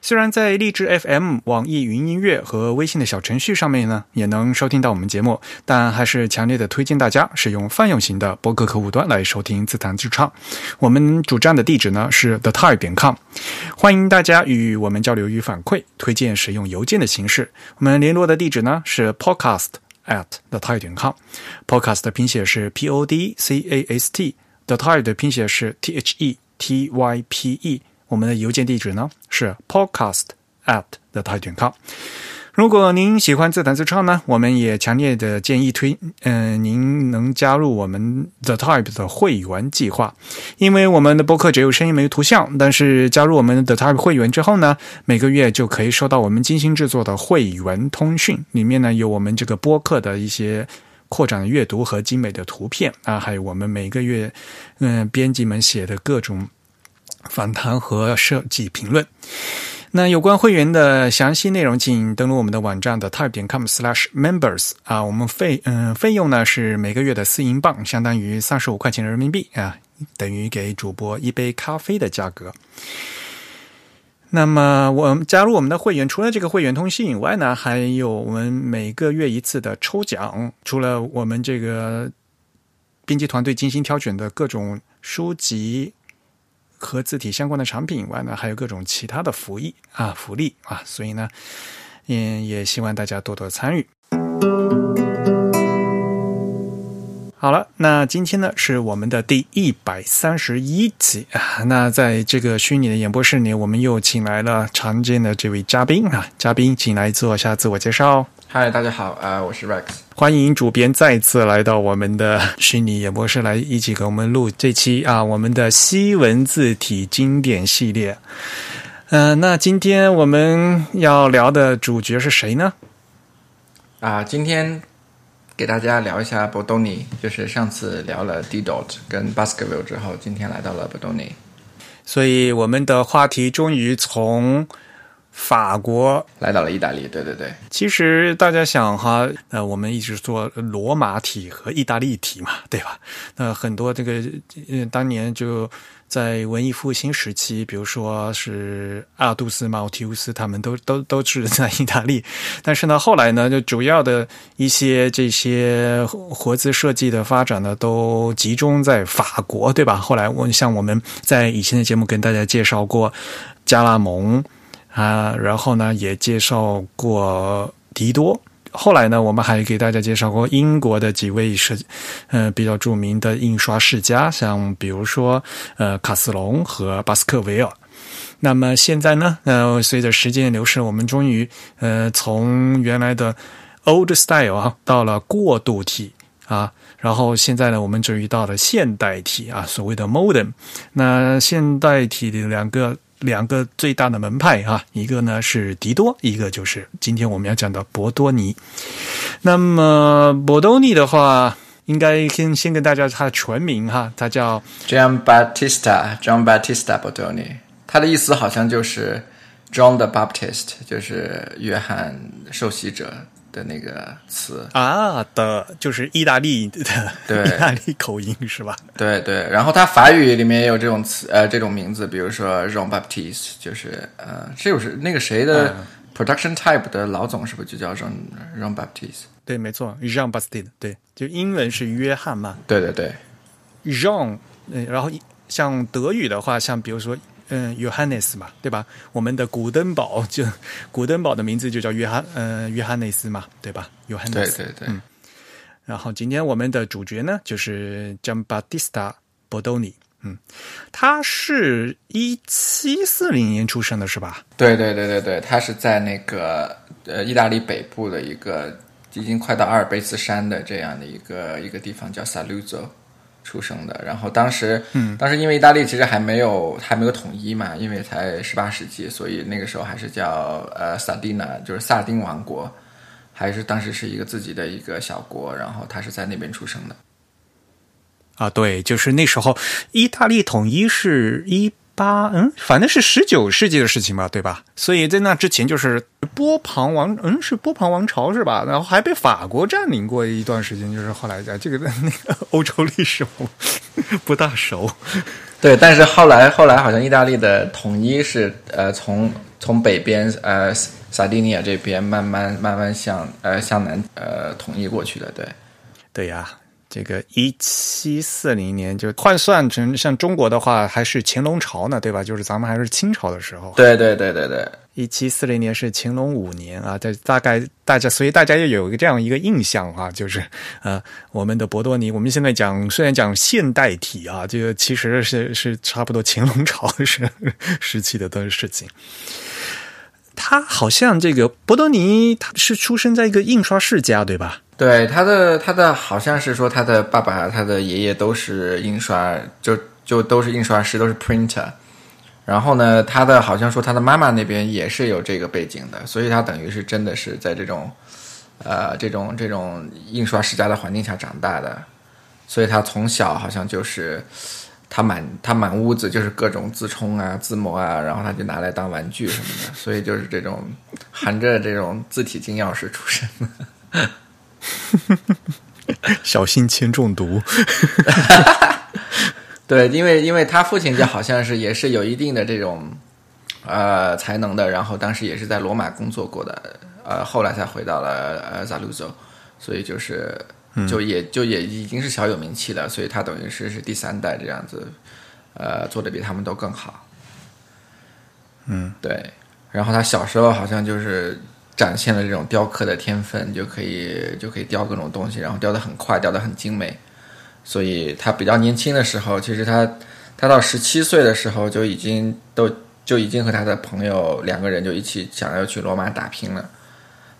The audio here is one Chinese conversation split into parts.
虽然在荔枝 FM、网易云音乐和微信的小程序上面呢，也能收听到我们节目，但还是强烈的推荐大家使用泛用型的播客客户端来收听自弹自唱。我们主站的地址呢是 the type 点 com，欢迎大家与我们交流与反馈，推荐使用邮件的形式。我们联络的地址呢是 podcast at the type 点 com，podcast 的拼写是 p o d c a s t，the type 的拼写是 t h e t y p e。我们的邮件地址呢是 podcast at the type.com。如果您喜欢自弹自唱呢，我们也强烈的建议推，嗯，您能加入我们 the type 的会员计划，因为我们的播客只有声音没有图像，但是加入我们的 the type 会员之后呢，每个月就可以收到我们精心制作的会员通讯，里面呢有我们这个播客的一些扩展阅读和精美的图片啊，还有我们每个月嗯编辑们写的各种。访谈和设计评论。那有关会员的详细内容，请登录我们的网站的 type.com/slash/members 啊。我们费嗯费用呢是每个月的四英镑，相当于三十五块钱人民币啊，等于给主播一杯咖啡的价格。那么我们加入我们的会员，除了这个会员通信以外呢，还有我们每个月一次的抽奖。除了我们这个编辑团队精心挑选的各种书籍。和字体相关的产品以外呢，还有各种其他的福利啊，福利啊，所以呢，嗯也希望大家多多参与。好了，那今天呢是我们的第一百三十一集啊。那在这个虚拟的演播室里，我们又请来了常见的这位嘉宾啊，嘉宾请来做一下自我介绍。嗨，大家好，啊，我是 Rex，欢迎主编再次来到我们的虚拟演播室来一起给我们录这期啊，我们的西文字体经典系列。嗯，那今天我们要聊的主角是谁呢？啊，今天给大家聊一下 Bodoni，就是上次聊了 D Dot 跟 Baskerville 之后，今天来到了 Bodoni，所以我们的话题终于从。法国来到了意大利，对对对。其实大家想哈，呃，我们一直做罗马体和意大利体嘛，对吧？那很多这个，当年就在文艺复兴时期，比如说是阿杜斯、马提乌斯，他们都都都是在意大利。但是呢，后来呢，就主要的一些这些活字设计的发展呢，都集中在法国，对吧？后来我像我们在以前的节目跟大家介绍过加拉蒙。啊，然后呢，也介绍过迪多。后来呢，我们还给大家介绍过英国的几位是，呃，比较著名的印刷世家，像比如说呃卡斯隆和巴斯克维尔。那么现在呢，呃，随着时间流逝，我们终于呃从原来的 old style 啊，到了过渡体啊，然后现在呢，我们终于到了现代体啊，所谓的 modern。那现代体的两个。两个最大的门派啊，一个呢是迪多，一个就是今天我们要讲的博多尼。那么博多尼的话，应该先先跟大家他的全名哈，他叫 John Battista John Battista 博多尼他的意思好像就是 John the Baptist，就是约翰受洗者。的那个词啊的，就是意大利的，对，意大利口音是吧？对对，然后它法语里面也有这种词，呃，这种名字，比如说 Jean Baptiste，就是呃，这就是那个谁的 Production Type 的老总，是不是就叫 Jean Jean Baptiste？对，没错，Jean Baptiste，对，就英文是约翰嘛？对对对，Jean，嗯，然后像德语的话，像比如说。嗯，Johannes 嘛，对吧？我们的古登堡就古登堡的名字就叫约翰，嗯，约翰内斯嘛，对吧？Johannes，对对对。嗯，然后今天我们的主角呢，就是 Gian Battista Bordoni。嗯，他是一七四零年出生的，是吧？对对对对对，他是在那个呃意大利北部的一个已经快到阿尔卑斯山的这样的一个一个地方，叫 Saluzzo。出生的，然后当时，嗯，当时因为意大利其实还没有还没有统一嘛，因为才十八世纪，所以那个时候还是叫呃萨丁娜，就是萨丁王国，还是当时是一个自己的一个小国，然后他是在那边出生的。啊，对，就是那时候意大利统一是一八，嗯，反正是十九世纪的事情吧，对吧？所以在那之前就是波旁王，嗯，是波旁王朝是吧？然后还被法国占领过一段时间，就是后来在这个那个欧洲历史我不大熟。对，但是后来后来好像意大利的统一是呃从从北边呃萨丁尼亚这边慢慢慢慢向呃向南呃统一过去的，对，对呀。这个一七四零年就换算成像中国的话，还是乾隆朝呢，对吧？就是咱们还是清朝的时候。对对对对对，一七四零年是乾隆五年啊，这大概大家，所以大家也有一个这样一个印象啊，就是呃，我们的博多尼，我们现在讲虽然讲现代体啊，这个其实是是差不多乾隆朝时时期的的事情。他好像这个博多尼，他是出生在一个印刷世家，对吧？对，他的他的好像是说他的爸爸、他的爷爷都是印刷，就就都是印刷师，都是 printer。然后呢，他的好像说他的妈妈那边也是有这个背景的，所以他等于是真的是在这种呃这种这种印刷世家的环境下长大的，所以他从小好像就是。他满他满屋子就是各种字冲啊字模啊，然后他就拿来当玩具什么的，所以就是这种含着这种字体金钥匙出生的，小心铅中毒。对，因为因为他父亲就好像是也是有一定的这种呃才能的，然后当时也是在罗马工作过的，呃，后来才回到了呃萨鲁佐，所以就是。就也就也已经是小有名气了，所以他等于是是第三代这样子，呃，做的比他们都更好。嗯，对。然后他小时候好像就是展现了这种雕刻的天分，就可以就可以雕各种东西，然后雕的很快，雕的很精美。所以他比较年轻的时候，其实他他到十七岁的时候就已经都就已经和他的朋友两个人就一起想要去罗马打拼了。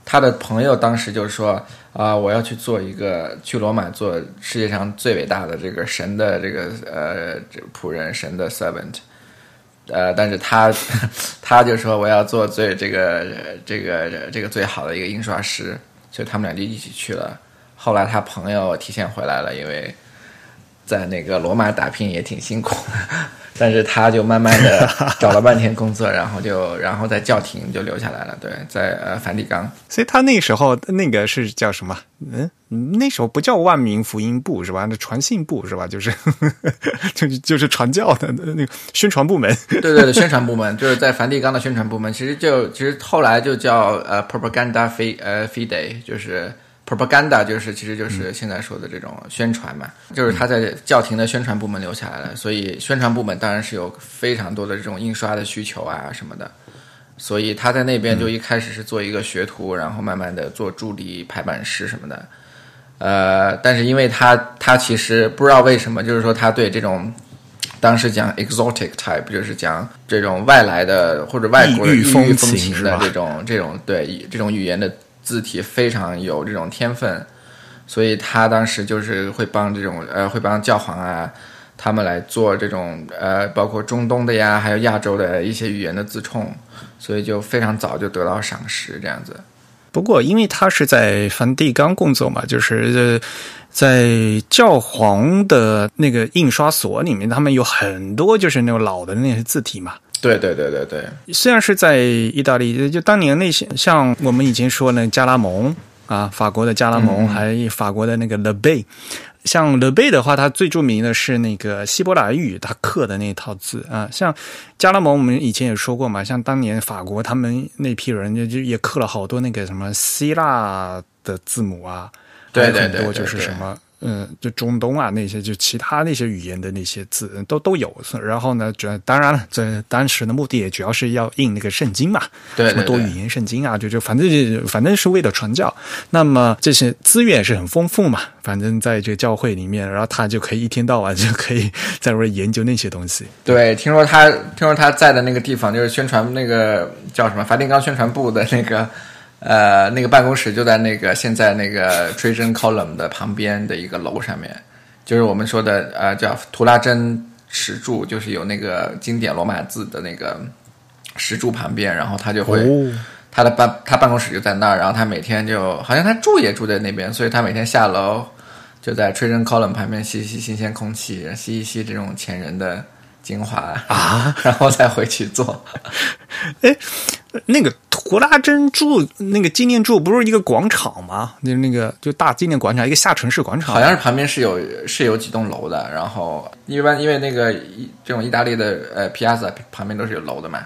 他的朋友当时就说。啊！我要去做一个去罗马做世界上最伟大的这个神的这个呃仆人，神的 servant。呃，但是他他就说我要做最这个这个这个最好的一个印刷师，所以他们俩就一起去了。后来他朋友提前回来了，因为在那个罗马打拼也挺辛苦。但是他就慢慢的 找了半天工作，然后就然后在教廷就留下来了。对，在呃梵蒂冈。所以他那时候那个是叫什么？嗯，那时候不叫万民福音部是吧？那传信部是吧？就是 就就是传教的那个宣传部门。对对对，宣传部门就是在梵蒂冈的宣传部门。其实就其实后来就叫呃 propaganda fide 呃 fide，就是。Propaganda 就是其实就是现在说的这种宣传嘛，就是他在教廷的宣传部门留下来了，所以宣传部门当然是有非常多的这种印刷的需求啊什么的，所以他在那边就一开始是做一个学徒，然后慢慢的做助理、排版师什么的，呃，但是因为他他其实不知道为什么，就是说他对这种当时讲 exotic type，就是讲这种外来的或者外国异域风情的这种这种对这种语言的。字体非常有这种天分，所以他当时就是会帮这种呃，会帮教皇啊，他们来做这种呃，包括中东的呀，还有亚洲的一些语言的字冲，所以就非常早就得到赏识这样子。不过，因为他是在梵蒂冈工作嘛，就是在教皇的那个印刷所里面，他们有很多就是那种老的那些字体嘛。对对对对对，虽然是在意大利，就当年那些像我们以前说那加拉蒙啊，法国的加拉蒙，还有法国的那个 Le Bay，像 Le Bay 的话，它最著名的是那个希伯来语，它刻的那套字啊。像加拉蒙，我们以前也说过嘛，像当年法国他们那批人就就也刻了好多那个什么希腊的字母啊，对对对，就是什么。嗯，就中东啊那些，就其他那些语言的那些字都都有。然后呢，这当然了，这当时的目的也主要是要印那个圣经嘛，对，什么多语言圣经啊，就就反正就反正是为了传教。那么这些资源也是很丰富嘛，反正在这个教会里面，然后他就可以一天到晚就可以在那研究那些东西。对，听说他听说他在的那个地方就是宣传那个叫什么梵蒂冈宣传部的那个。呃，那个办公室就在那个现在那个 Trajan Column 的旁边的一个楼上面，就是我们说的呃叫图拉真石柱，就是有那个经典罗马字的那个石柱旁边，然后他就会。他的办他办公室就在那儿，然后他每天就好像他住也住在那边，所以他每天下楼就在 Trident Column 旁边吸吸新鲜空气，吸一吸这种前人的精华啊，然后再回去做。哎，那个图拉真住那个纪念柱不是一个广场吗？就是那个就大纪念广场，一个下沉式广场，好像是旁边是有是有几栋楼的。然后一般因为那个这种意大利的呃 Piazza 旁边都是有楼的嘛，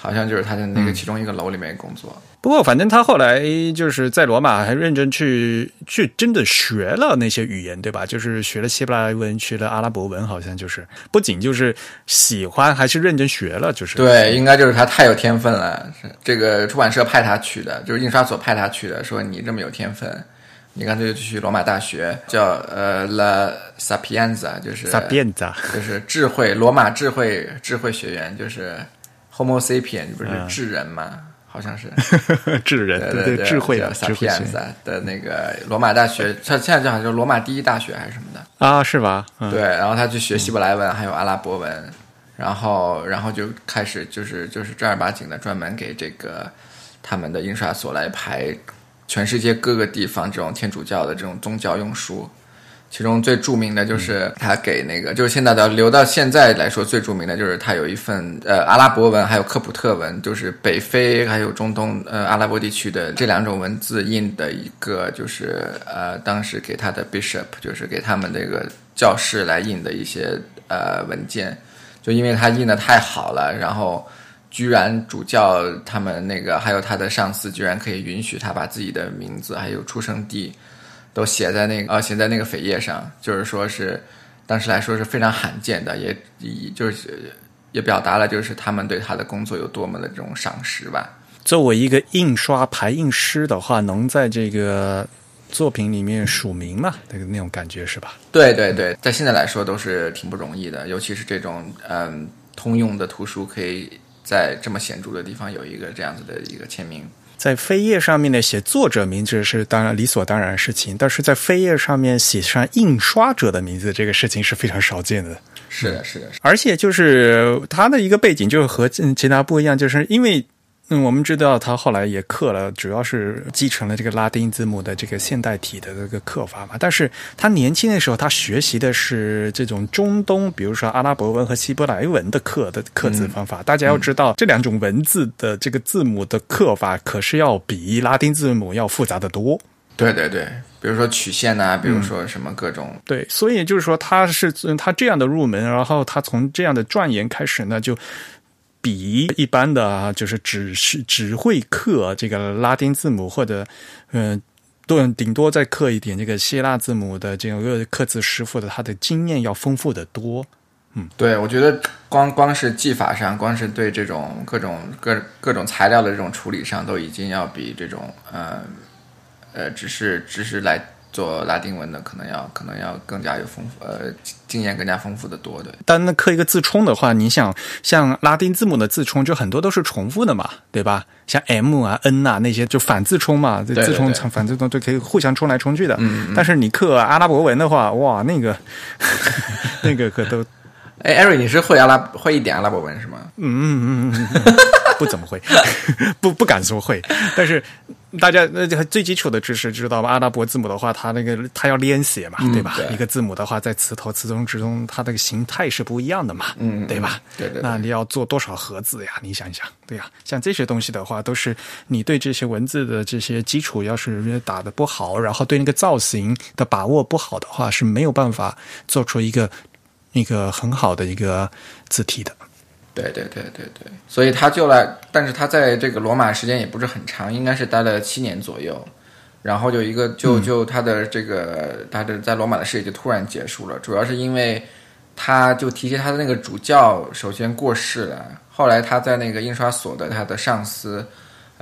好像就是他在那个其中一个楼里面工作。不过，反正他后来就是在罗马还认真去去真的学了那些语言，对吧？就是学了希伯来文，学了阿拉伯文，好像就是不仅就是喜欢，还是认真学了，就是对，应该就是他太有天分了。这个出版社派他去的，就是印刷所派他去的，说你这么有天分，你干脆就去罗马大学，叫呃 La Sapienza，就是 Sapienza，就是智慧罗马智慧智慧学院，就是 Homo sapien，不是智人嘛？好像是 智人，对对，智慧的智慧的那个罗马大学，他现在就好像就罗马第一大学还是什么的啊？是吧？对，然后他去学希伯来文，还有阿拉伯文，然后然后就开始就是就是正儿八经的专门给这个他们的印刷所来排全世界各个地方这种天主教的这种宗教用书。其中最著名的就是他给那个，就是现在的留到现在来说最著名的就是他有一份呃阿拉伯文，还有科普特文，就是北非还有中东呃阿拉伯地区的这两种文字印的一个，就是呃当时给他的 bishop，就是给他们这个教士来印的一些呃文件，就因为他印的太好了，然后居然主教他们那个还有他的上司居然可以允许他把自己的名字还有出生地。都写在那个呃，写在那个扉页上，就是说是当时来说是非常罕见的，也也就是也表达了就是他们对他的工作有多么的这种赏识吧。作为一个印刷排印师的话，能在这个作品里面署名嘛？那个那种感觉是吧？对对对，在现在来说都是挺不容易的，尤其是这种嗯通用的图书，可以在这么显著的地方有一个这样子的一个签名。在扉页上面呢写作者名字是当然理所当然的事情，但是在扉页上面写上印刷者的名字，这个事情是非常少见的。是的，是的，而且就是他的一个背景就是和其他不一样，就是因为。嗯，我们知道他后来也刻了，主要是继承了这个拉丁字母的这个现代体的这个刻法嘛。但是他年轻的时候，他学习的是这种中东，比如说阿拉伯文和希伯来文的刻的刻字方法。大家要知道，这两种文字的这个字母的刻法，可是要比拉丁字母要复杂的多。对对对，比如说曲线呐，比如说什么各种。对，所以就是说，他是他这样的入门，然后他从这样的钻研开始呢，就。比一般的，就是只是只会刻这个拉丁字母，或者嗯，多顶多再刻一点这个希腊字母的这个刻字师傅的，他的经验要丰富的多。嗯，对，我觉得光光是技法上，光是对这种各种各各种材料的这种处理上，都已经要比这种呃呃，只是只是来。做拉丁文的可能要可能要更加有丰富呃经验更加丰富的多对，但那刻一个字冲的话，你想像拉丁字母的字冲就很多都是重复的嘛，对吧？像 M 啊 N 啊那些就反字冲嘛，这字冲反字冲就可以互相冲来冲去的。嗯，但是你刻阿拉伯文的话，哇，那个 那个可都。哎，艾瑞，你是会阿拉会一点阿拉伯文是吗？嗯嗯嗯嗯，不怎么会，不不敢说会，但是。大家那最基础的知识知道吧？阿拉伯字母的话，它那个它要连写嘛，对吧？一个字母的话，在词头、词中、之中，它那个形态是不一样的嘛，嗯，对吧？对对。那你要做多少盒子呀？你想一想，对呀，像这些东西的话，都是你对这些文字的这些基础要是打的不好，然后对那个造型的把握不好的话，是没有办法做出一个一个很好的一个字体的。对对对对对，所以他就来，但是他在这个罗马时间也不是很长，应该是待了七年左右，然后就一个就就他的这个他的在罗马的事业就突然结束了，主要是因为他就提起他的那个主教首先过世了，后来他在那个印刷所的他的上司。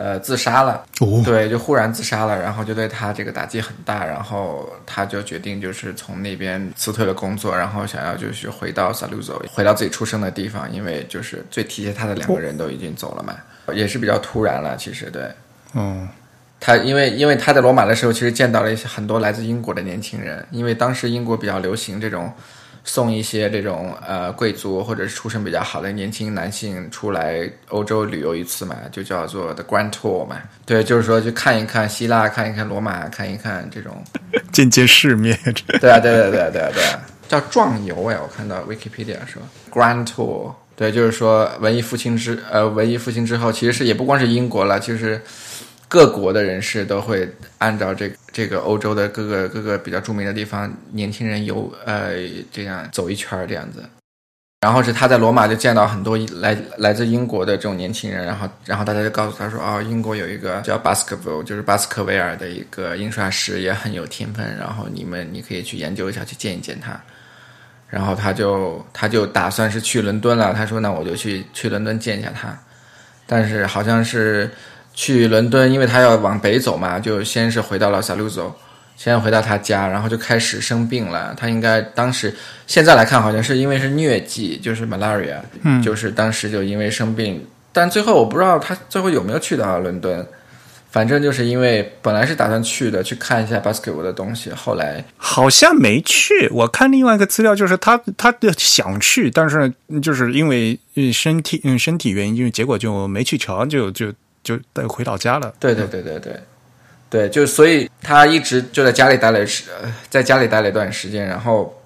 呃，自杀了，对，就忽然自杀了，然后就对他这个打击很大，然后他就决定就是从那边辞退了工作，然后想要就是回到萨鲁佐，回到自己出生的地方，因为就是最体贴他的两个人都已经走了嘛，也是比较突然了，其实对，嗯，他因为因为他在罗马的时候，其实见到了一些很多来自英国的年轻人，因为当时英国比较流行这种送一些这种呃贵族或者是出身比较好的年轻男性出来欧洲旅游一次嘛，就叫做 The Grand Tour 嘛。对，就是说去看一看希腊，看一看罗马，看一看这种见见世面。对啊，对对对对对，叫壮游哎，我看到 Wikipedia 说 Grand Tour。对，就是说文艺复兴之呃文艺复兴之后，其实是也不光是英国了，其实各国的人士都会按照这这个欧洲的各个各个比较著名的地方，年轻人游呃这样走一圈这样子。然后是他在罗马就见到很多来来自英国的这种年轻人，然后然后大家就告诉他说，哦，英国有一个叫巴斯克维尔，就是巴斯克维尔的一个印刷师也很有天分，然后你们你可以去研究一下，去见一见他。然后他就他就打算是去伦敦了。他说：“那我就去去伦敦见一下他。”但是好像是去伦敦，因为他要往北走嘛，就先是回到了萨鲁走，先回到他家，然后就开始生病了。他应该当时现在来看，好像是因为是疟疾，就是 malaria，嗯，就是当时就因为生病。但最后我不知道他最后有没有去到伦敦。反正就是因为本来是打算去的，去看一下 basketball 的东西，后来好像没去。我看另外一个资料，就是他他想去，但是就是因为身体嗯身体原因，就结果就没去成，就就就回老家了。对对对对对，对，就所以他一直就在家里待了时，在家里待了一段时间，然后。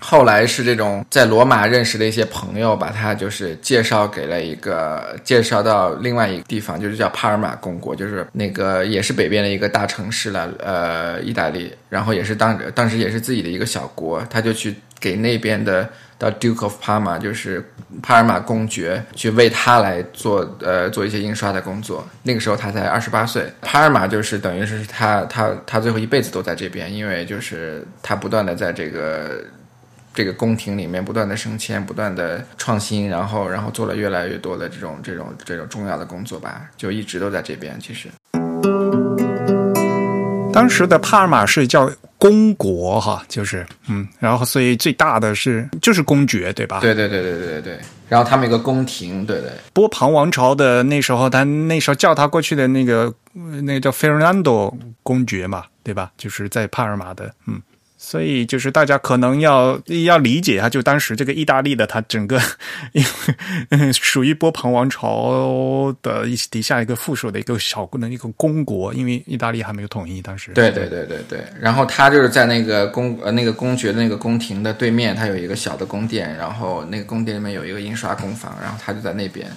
后来是这种在罗马认识的一些朋友，把他就是介绍给了一个介绍到另外一个地方，就是叫帕尔马公国，就是那个也是北边的一个大城市了，呃，意大利，然后也是当当时也是自己的一个小国，他就去给那边的到 Duke of Parma，就是帕尔马公爵，去为他来做呃做一些印刷的工作。那个时候他才二十八岁，帕尔马就是等于是他他他最后一辈子都在这边，因为就是他不断的在这个。这个宫廷里面不断的升迁，不断的创新，然后然后做了越来越多的这种这种这种重要的工作吧，就一直都在这边。其实，当时的帕尔马是叫公国哈，就是嗯，然后所以最大的是就是公爵对吧？对对对对对对对。然后他们有个宫廷，对对。波旁王朝的那时候，他那时候叫他过去的那个那个叫费尔南多公爵嘛，对吧？就是在帕尔马的，嗯。所以就是大家可能要要理解一下，就当时这个意大利的它整个，因 为属于波旁王朝的一底下一个附属的一个小的一个公国，因为意大利还没有统一，当时。对对对对对。然后他就是在那个公呃那个公爵的那个宫廷的对面，他有一个小的宫殿，然后那个宫殿里面有一个印刷工坊，然后他就在那边。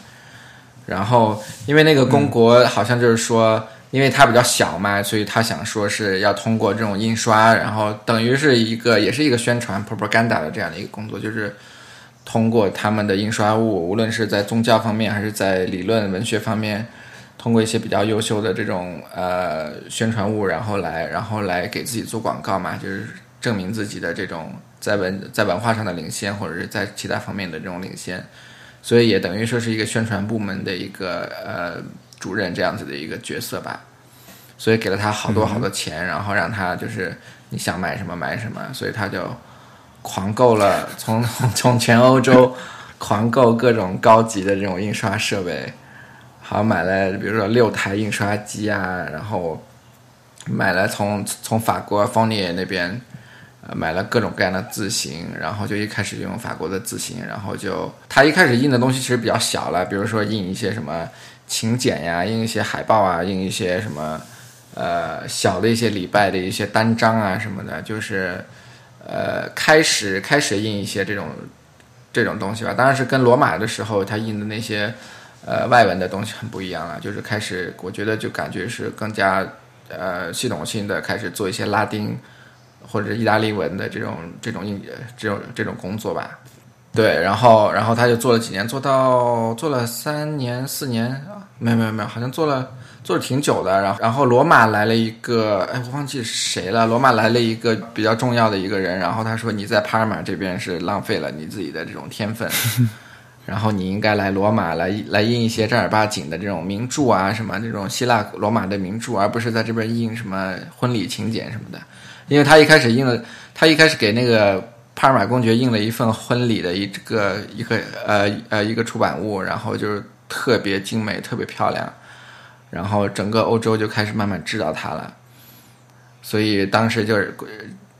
然后因为那个公国好像就是说。因为它比较小嘛，所以他想说是要通过这种印刷，然后等于是一个也是一个宣传 propaganda 的这样的一个工作，就是通过他们的印刷物，无论是在宗教方面还是在理论文学方面，通过一些比较优秀的这种呃宣传物，然后来然后来给自己做广告嘛，就是证明自己的这种在文在文化上的领先，或者是在其他方面的这种领先，所以也等于说是一个宣传部门的一个呃。主任这样子的一个角色吧，所以给了他好多好多钱，然后让他就是你想买什么买什么，所以他就狂购了，从 从全欧洲狂购各种高级的这种印刷设备，好买了比如说六台印刷机啊，然后买了从从法国方涅那边呃买了各种各样的字型，然后就一开始就用法国的字型，然后就他一开始印的东西其实比较小了，比如说印一些什么。请柬呀，印一些海报啊，印一些什么，呃，小的一些礼拜的一些单张啊什么的，就是，呃，开始开始印一些这种这种东西吧。当然是跟罗马的时候他印的那些呃外文的东西很不一样了。就是开始，我觉得就感觉是更加呃系统性的开始做一些拉丁或者意大利文的这种这种印这种这种工作吧。对，然后，然后他就做了几年，做到做了三年、四年啊，没有没有没有，好像做了做了挺久的。然后，然后罗马来了一个，哎，我忘记是谁了。罗马来了一个比较重要的一个人，然后他说：“你在帕尔马这边是浪费了你自己的这种天分，然后你应该来罗马来来印一些正儿八经的这种名著啊，什么这种希腊罗马的名著，而不是在这边印什么婚礼请柬什么的。因为他一开始印了，他一开始给那个。”帕尔马公爵印了一份婚礼的一个一个呃呃一个出版物，然后就是特别精美、特别漂亮，然后整个欧洲就开始慢慢知道他了。所以当时就是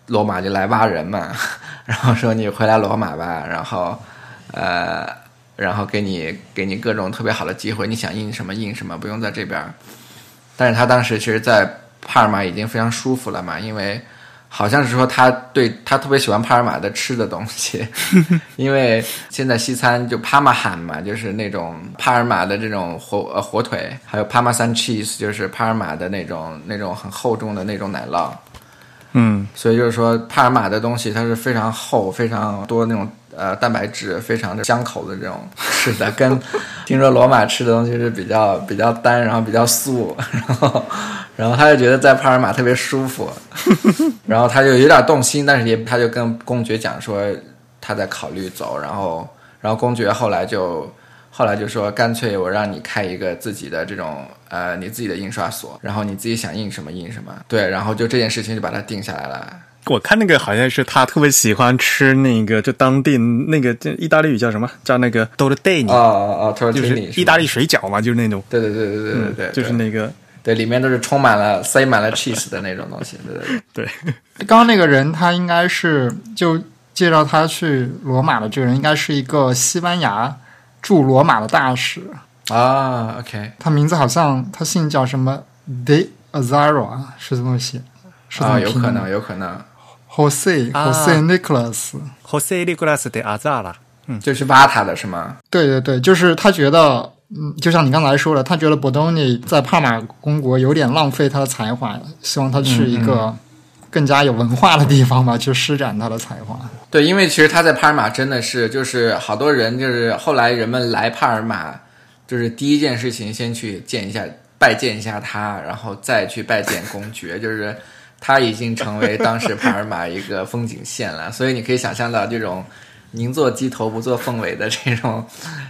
罗马就来挖人嘛，然后说你回来罗马吧，然后呃，然后给你给你各种特别好的机会，你想印什么印什么，不用在这边。但是他当时其实，在帕尔马已经非常舒服了嘛，因为好像是说他对他特别喜欢帕尔马的吃的东西，因为现在西餐就帕玛罕嘛，就是那种帕尔马的这种火呃火腿，还有帕玛三 cheese，就是帕尔马的那种那种很厚重的那种奶酪。嗯，所以就是说，帕尔马的东西它是非常厚、非常多那种呃蛋白质，非常的香口的这种吃的，跟听说罗马吃的东西是比较比较单，然后比较素，然后然后他就觉得在帕尔马特别舒服，然后他就有点动心，但是也他就跟公爵讲说他在考虑走，然后然后公爵后来就。后来就说，干脆我让你开一个自己的这种呃，你自己的印刷所，然后你自己想印什么印什么。对，然后就这件事情就把它定下来了。我看那个好像是他特别喜欢吃那个，就当地那个就意大利语叫什么？叫那个 d o l d e n i 哦哦哦，就是意大利水饺嘛，就是那种。对对对对对对对，就是那个，对，里面都是充满了塞满了 cheese 的那种东西。对对对。对，刚刚那个人他应该是就介绍他去罗马的这个人，应该是一个西班牙。驻罗马的大使啊，OK，他名字好像他姓叫什么 De Azaro 啊，是这么写，是啊，有可能，有可能，Jose Jose Nicholas，Jose Nicholas de Azara，嗯，就是挖他的是吗？对对对，就是他觉得，嗯，就像你刚才说的，他觉得博多尼在帕马公国有点浪费他的才华，希望他去一个。更加有文化的地方吧，去施展他的才华。对，因为其实他在帕尔马真的是，就是好多人，就是后来人们来帕尔马，就是第一件事情先去见一下、拜见一下他，然后再去拜见公爵，就是他已经成为当时帕尔马一个风景线了。所以你可以想象到这种宁做鸡头不做凤尾的这种，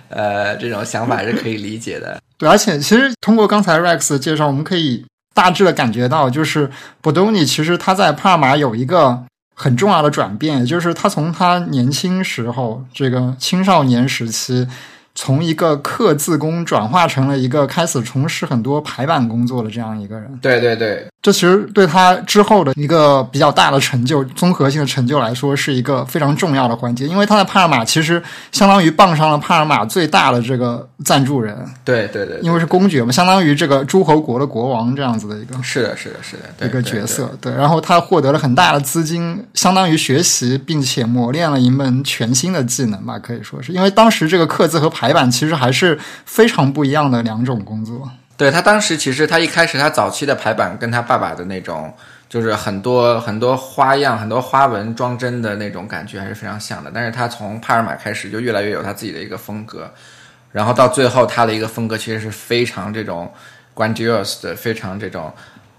呃，这种想法是可以理解的。对，而且其实通过刚才 Rex 的介绍，我们可以。大致的感觉到，就是博多尼其实他在帕尔马有一个很重要的转变，就是他从他年轻时候这个青少年时期。从一个刻字工转化成了一个开始从事很多排版工作的这样一个人。对对对，这其实对他之后的一个比较大的成就、综合性的成就来说，是一个非常重要的环节。因为他在帕尔马其实相当于傍上了帕尔马最大的这个赞助人。对对对，因为是公爵嘛，相当于这个诸侯国的国王这样子的一个。是的，是的，是的，一个角色。对，然后他获得了很大的资金，相当于学习并且磨练了一门全新的技能吧，可以说是因为当时这个刻字和排排版其实还是非常不一样的两种工作。对他当时其实他一开始他早期的排版跟他爸爸的那种就是很多很多花样、很多花纹装帧的那种感觉还是非常像的。但是他从帕尔马开始就越来越有他自己的一个风格，然后到最后他的一个风格其实是非常这种 grandiose 的，非常这种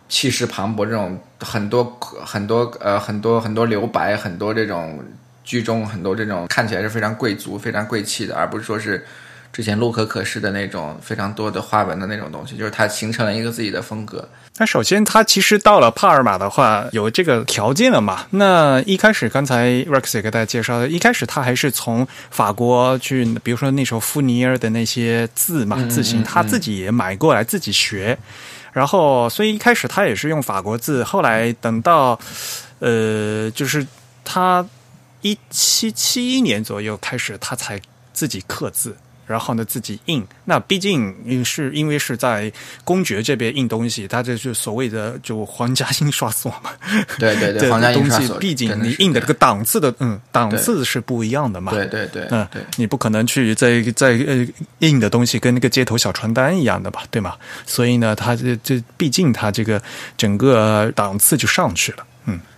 气势磅礴，这种很多很多呃很多很多留白，很多这种。居中很多这种看起来是非常贵族、非常贵气的，而不是说是之前洛可可式的那种非常多的花纹的那种东西，就是它形成了一个自己的风格。那首先，他其实到了帕尔马的话，有这个条件了嘛？那一开始，刚才 Rex 也给大家介绍的，一开始他还是从法国去，比如说那时候富尼尔的那些字嘛字形，他自己也买过来自己学，然后所以一开始他也是用法国字，后来等到呃，就是他。一七七一年左右开始，他才自己刻字，然后呢自己印。那毕竟是因为是在公爵这边印东西，他这是所谓的就皇家印刷所嘛。对对对，皇家印刷所，毕竟你印的这个档次的，嗯，档次是不一样的嘛。对对对，嗯，你不可能去在在呃印的东西跟那个街头小传单一样的吧，对吗？所以呢，他这这毕竟他这个整个档次就上去了，嗯。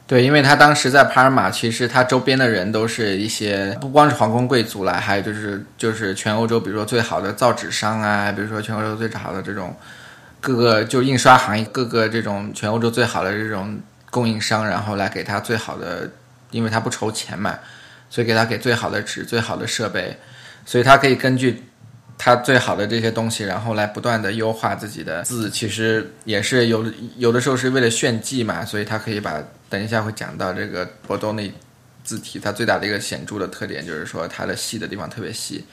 对，因为他当时在帕尔马，其实他周边的人都是一些不光是皇宫贵族来，还有就是就是全欧洲，比如说最好的造纸商啊，比如说全欧洲最好的这种各个就印刷行业，各个这种全欧洲最好的这种供应商，然后来给他最好的，因为他不筹钱嘛，所以给他给最好的纸、最好的设备，所以他可以根据。他最好的这些东西，然后来不断的优化自己的字，其实也是有有的时候是为了炫技嘛，所以他可以把等一下会讲到这个博多那字体，它最大的一个显著的特点就是说它的细的地方特别细，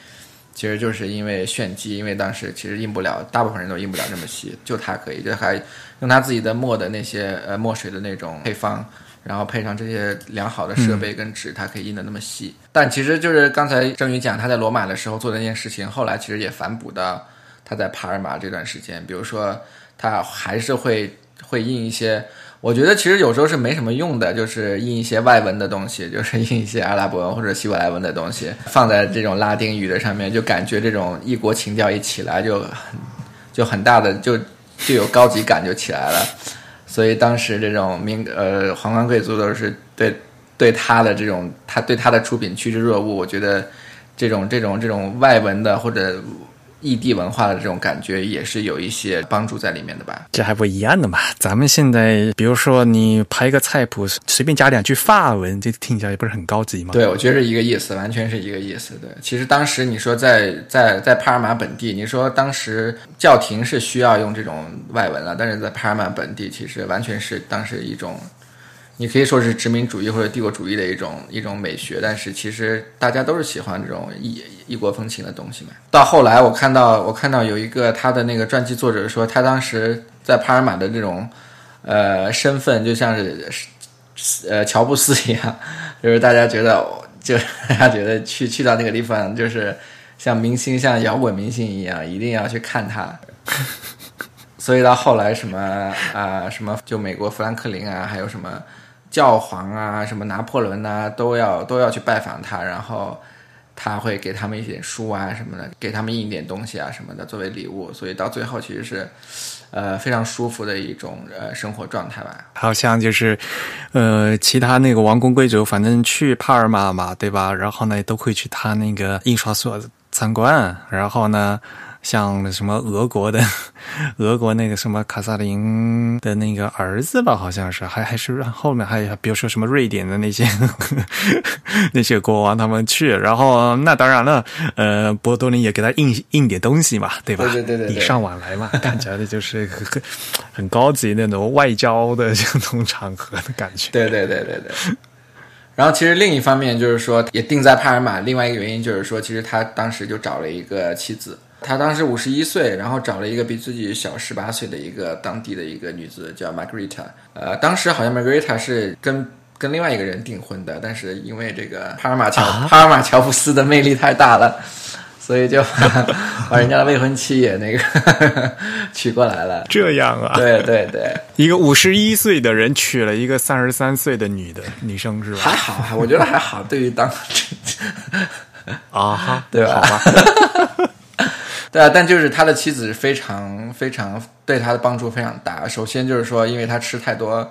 其实就是因为炫技，因为当时其实印不了，大部分人都印不了这么细，就它可以，就还用他自己的墨的那些呃墨水的那种配方，然后配上这些良好的设备跟纸，它可以印的那么细。但其实就是刚才郑宇讲他在罗马的时候做的那件事情，后来其实也反哺到他在帕尔马这段时间，比如说他还是会会印一些。我觉得其实有时候是没什么用的，就是印一些外文的东西，就是印一些阿拉伯文或者希伯来文的东西，放在这种拉丁语的上面，就感觉这种异国情调一起来，就很就很大的就就有高级感就起来了。所以当时这种民呃皇冠贵族都是对对他的这种他对他的出品趋之若鹜。我觉得这种这种这种外文的或者。异地文化的这种感觉也是有一些帮助在里面的吧？这还不一样的嘛？咱们现在比如说你拍一个菜谱，随便加两句法文，这听起来也不是很高级吗？对，我觉得是一个意思，完全是一个意思。对，其实当时你说在在在帕尔马本地，你说当时教廷是需要用这种外文了，但是在帕尔马本地，其实完全是当时一种。你可以说是殖民主义或者帝国主义的一种一种美学，但是其实大家都是喜欢这种异异国风情的东西嘛。到后来，我看到我看到有一个他的那个传记作者说，他当时在帕尔马的这种呃身份，就像是呃乔布斯一样，就是大家觉得就 大家觉得去去到那个地方，就是像明星像摇滚明星一样，一定要去看他。所以到后来什么啊什么，就美国富兰克林啊，还有什么。教皇啊，什么拿破仑呐，都要都要去拜访他，然后他会给他们一点书啊什么的，给他们印点东西啊什么的作为礼物，所以到最后其实是，呃，非常舒服的一种呃生活状态吧。好像就是，呃，其他那个王公贵族，反正去帕尔马嘛，对吧？然后呢，都会去他那个印刷所参观，然后呢。像什么俄国的，俄国那个什么卡萨林的那个儿子吧，好像是，还还是后面还有，比如说什么瑞典的那些 那些国王他们去，然后那当然了，呃，波多林也给他印印点东西嘛，对吧？对对对礼尚往来嘛，看起来的就是很 很高级那种外交的这种场合的感觉。对对对对对。然后其实另一方面就是说，也定在帕尔马，另外一个原因就是说，其实他当时就找了一个妻子。他当时五十一岁，然后找了一个比自己小十八岁的一个当地的一个女子，叫 Margarita。呃，当时好像 Margarita 是跟跟另外一个人订婚的，但是因为这个帕尔马乔帕尔马乔布斯的魅力太大了，所以就 把人家的未婚妻也那个 娶过来了。这样啊？对对对，一个五十一岁的人娶了一个三十三岁的女的女生是吧？还好，我觉得还好。对于当 啊哈，对吧？好吧。对啊，但就是他的妻子是非常非常对他的帮助非常大。首先就是说，因为他吃太多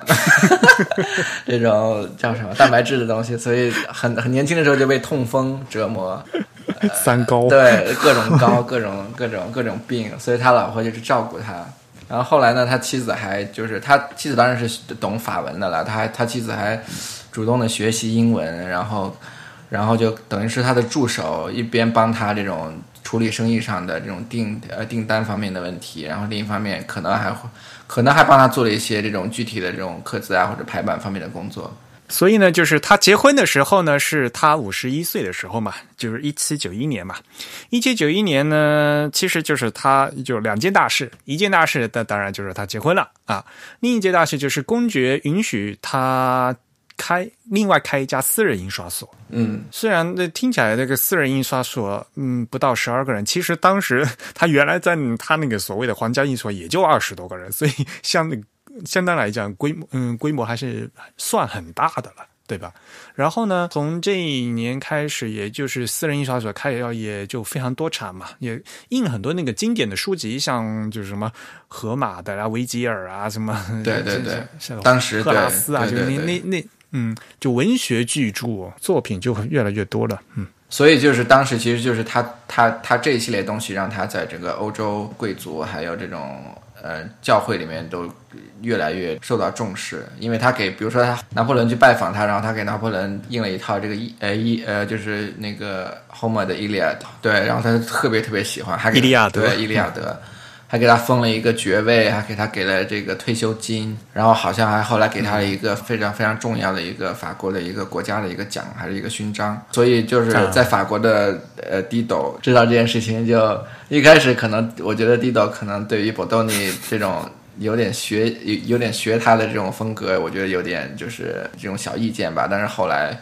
这种叫什么蛋白质的东西，所以很很年轻的时候就被痛风折磨，三高，对各种高，各种各种各种病，所以他老婆就是照顾他。然后后来呢，他妻子还就是他妻子当然是懂法文的了，他还他妻子还主动的学习英文，然后然后就等于是他的助手，一边帮他这种。处理生意上的这种订呃订单方面的问题，然后另一方面可能还会可能还帮他做了一些这种具体的这种刻字啊或者排版方面的工作。所以呢，就是他结婚的时候呢，是他五十一岁的时候嘛，就是一七九一年嘛。一七九一年呢，其实就是他就两件大事，一件大事那当然就是他结婚了啊，另一件大事就是公爵允许他。开另外开一家私人印刷所，嗯，虽然那听起来那个私人印刷所，嗯，不到十二个人，其实当时 他原来在他那个所谓的皇家印刷也就二十多个人，所以相相当来讲规模，嗯，规模还是算很大的了，对吧？然后呢，从这一年开始，也就是私人印刷所开要也就非常多产嘛，也印很多那个经典的书籍，像就是什么荷马的啊、维吉尔啊什么，对对对，当时赫拉斯啊，就是那那那。嗯，就文学巨著作品就越来越多了。嗯，所以就是当时其实就是他他他这一系列东西让他在整个欧洲贵族还有这种呃教会里面都越来越受到重视，因为他给比如说他拿破仑去拜访他，然后他给拿破仑印了一套这个伊呃伊呃就是那个 Homer 的《伊利亚德》，对，然后他特别特别喜欢，还伊利亚德，对伊利亚德。还给他封了一个爵位，还给他给了这个退休金，然后好像还后来给他了一个非常非常重要的一个法国的一个国家的一个奖，还是一个勋章。所以就是在法国的呃迪斗知道这件事情，就一开始可能我觉得迪斗可能对于博多尼这种有点学有有点学他的这种风格，我觉得有点就是这种小意见吧。但是后来，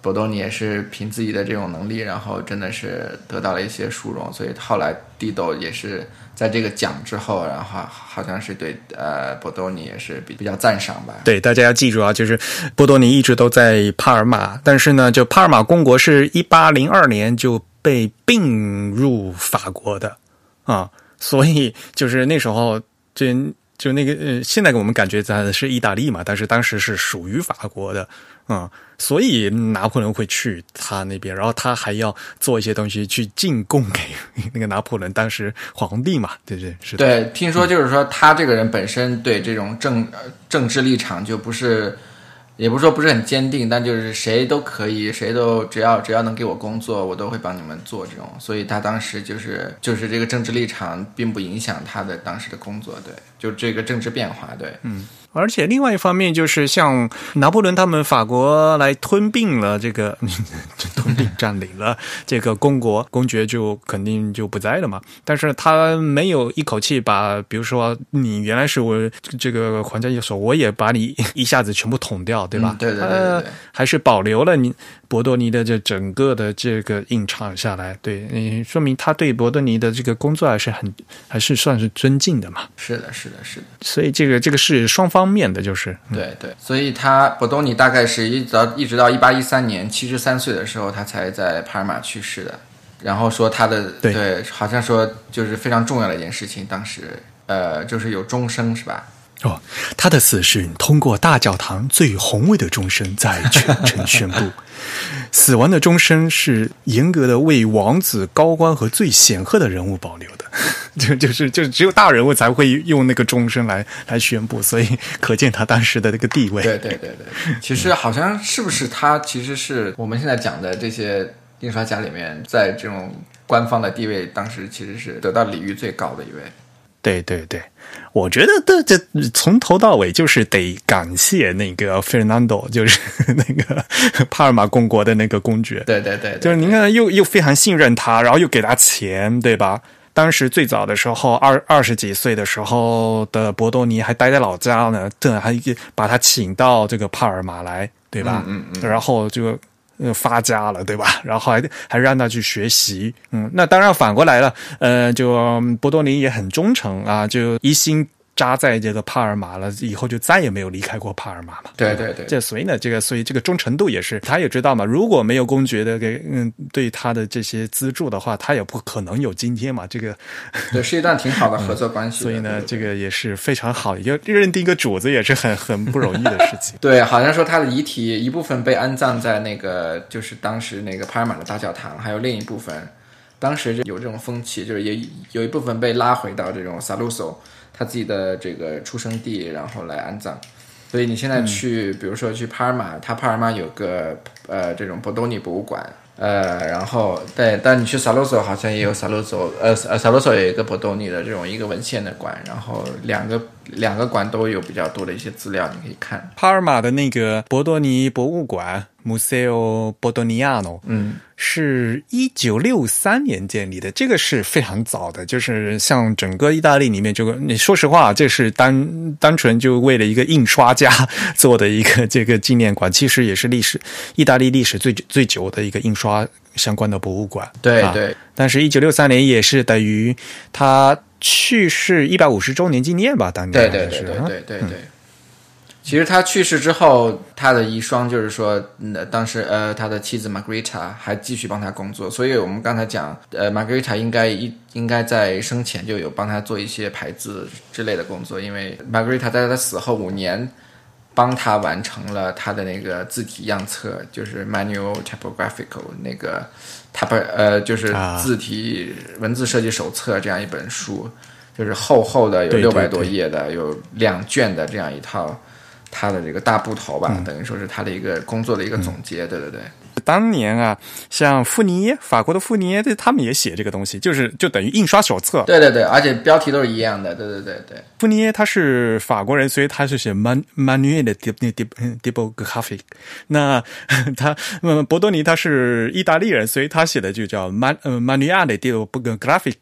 博多尼也是凭自己的这种能力，然后真的是得到了一些殊荣，所以后来蒂斗也是在这个奖之后，然后好像是对呃波多尼也是比比较赞赏吧。对，大家要记住啊，就是波多尼一直都在帕尔马，但是呢，就帕尔马公国是一八零二年就被并入法国的啊，所以就是那时候就就那个呃，现在给我们感觉在是意大利嘛，但是当时是属于法国的啊，所以拿破仑会去他那边，然后他还要做一些东西去进贡给那个拿破仑当时皇帝嘛，对不对？是。对，听说就是说他这个人本身对这种政政治立场就不是，也不是说不是很坚定，但就是谁都可以，谁都只要只要能给我工作，我都会帮你们做这种。所以他当时就是就是这个政治立场并不影响他的当时的工作，对，就这个政治变化，对，嗯，而且另外一方面就是像拿破仑他们法国来吞并了这个吞并占领了这个公国，公爵就肯定就不在了嘛。但是他没有一口气把，比如说你原来是我这个皇家一手，我也把你一下子全部捅掉，对吧？嗯对对对还是保留了你博多尼的这整个的这个印唱下来，对，嗯，说明他对博多尼的这个工作还是很还是算是尊敬的嘛。是的，是的，是的。所以这个这个是双方面的，就是对对，所以他博多尼大概是一直到一直到一八一三年七十三岁的时候，他才在帕尔马去世的。然后说他的对好像说就是非常重要的一件事情，当时呃就是有钟声是吧？哦，他的死讯通过大教堂最宏伟的钟声在全城宣布。死亡的钟声是严格的为王子、高官和最显赫的人物保留的，就就是就只有大人物才会用那个钟声来来宣布，所以可见他当时的那个地位。对对对对，其实好像是不是他其实是我们现在讲的这些印刷家里面，在这种官方的地位，当时其实是得到礼遇最高的一位。对对对，我觉得这这从头到尾就是得感谢那个 Fernando，就是 那个帕尔马公国的那个公爵。对对对，对就是您看，又又非常信任他，然后又给他钱，对吧？当时最早的时候，二二十几岁的时候的博多尼还待在老家呢，这，还把他请到这个帕尔马来，对吧？嗯嗯然后就发家了，对吧？然后还还让他去学习，嗯，那当然反过来了，呃，就波多尼也很忠诚啊，就一心扎在这个帕尔马了，以后就再也没有离开过帕尔马嘛。对对对，这所以呢，这个所以这个忠诚度也是，他也知道嘛，如果没有公爵的给嗯对他的这些资助的话，他也不可能有今天嘛。这个，对是一段挺好的合作关系的。所以呢，这个也是非常好，要认定一个主子也是很很不容易的事情。对，好像说他的遗体一部分被安葬在那个就是当时那个帕尔马的大教堂，还有另一部分，当时就有这种风气，就是也有一部分被拉回到这种萨鲁索他自己的这个出生地，然后来安葬。所以你现在去，比如说去帕尔马，他帕尔马有个呃这种博多尼博物馆，呃，然后对，但你去萨洛索好像也有萨洛索，呃呃萨洛索有一个博多尼的这种一个文献的馆，然后两个两个馆都有比较多的一些资料，你可以看。帕尔马的那个博多尼博物馆 （Museo Bordoniano），嗯，是一九六三年建立的，这个是非常早的。就是像整个意大利里面，这个你说实话，这是单单纯就为了一个印刷家做的一个这个纪念馆，其实也是历史意大利历史最最久的一个印刷相关的博物馆。啊对对。但是，一九六三年也是等于他去世一百五十周年纪念吧？当年对对对对啊对对对。其实他去世之后，他的遗孀就是说，嗯，当时呃，他的妻子 Margarita 还继续帮他工作，所以我们刚才讲，呃，Margarita 应该一应该在生前就有帮他做一些排字之类的工作，因为 Margarita 在他死后五年，帮他完成了他的那个字体样册，就是 Manual Typographical 那个 type 呃，就是啊。字体文字设计手册这样一本书，就是厚厚的有六百多对。页的，有两卷的这样一套。他的这个大部头吧，等于说是他的一个工作的一个总结，对对对，当年啊，像富尼耶，法国的富尼耶，这他们也写这个东西，就是就等于印刷手册。对对对，而且标题都是一样的。对对对对。富尼耶他是法国人，所以他是写 man manuel 的 d i b d i b g r a p h i c 那 他博多尼他是意大利人，所以他写的就叫 man manuel 的 d i b g r a p h i c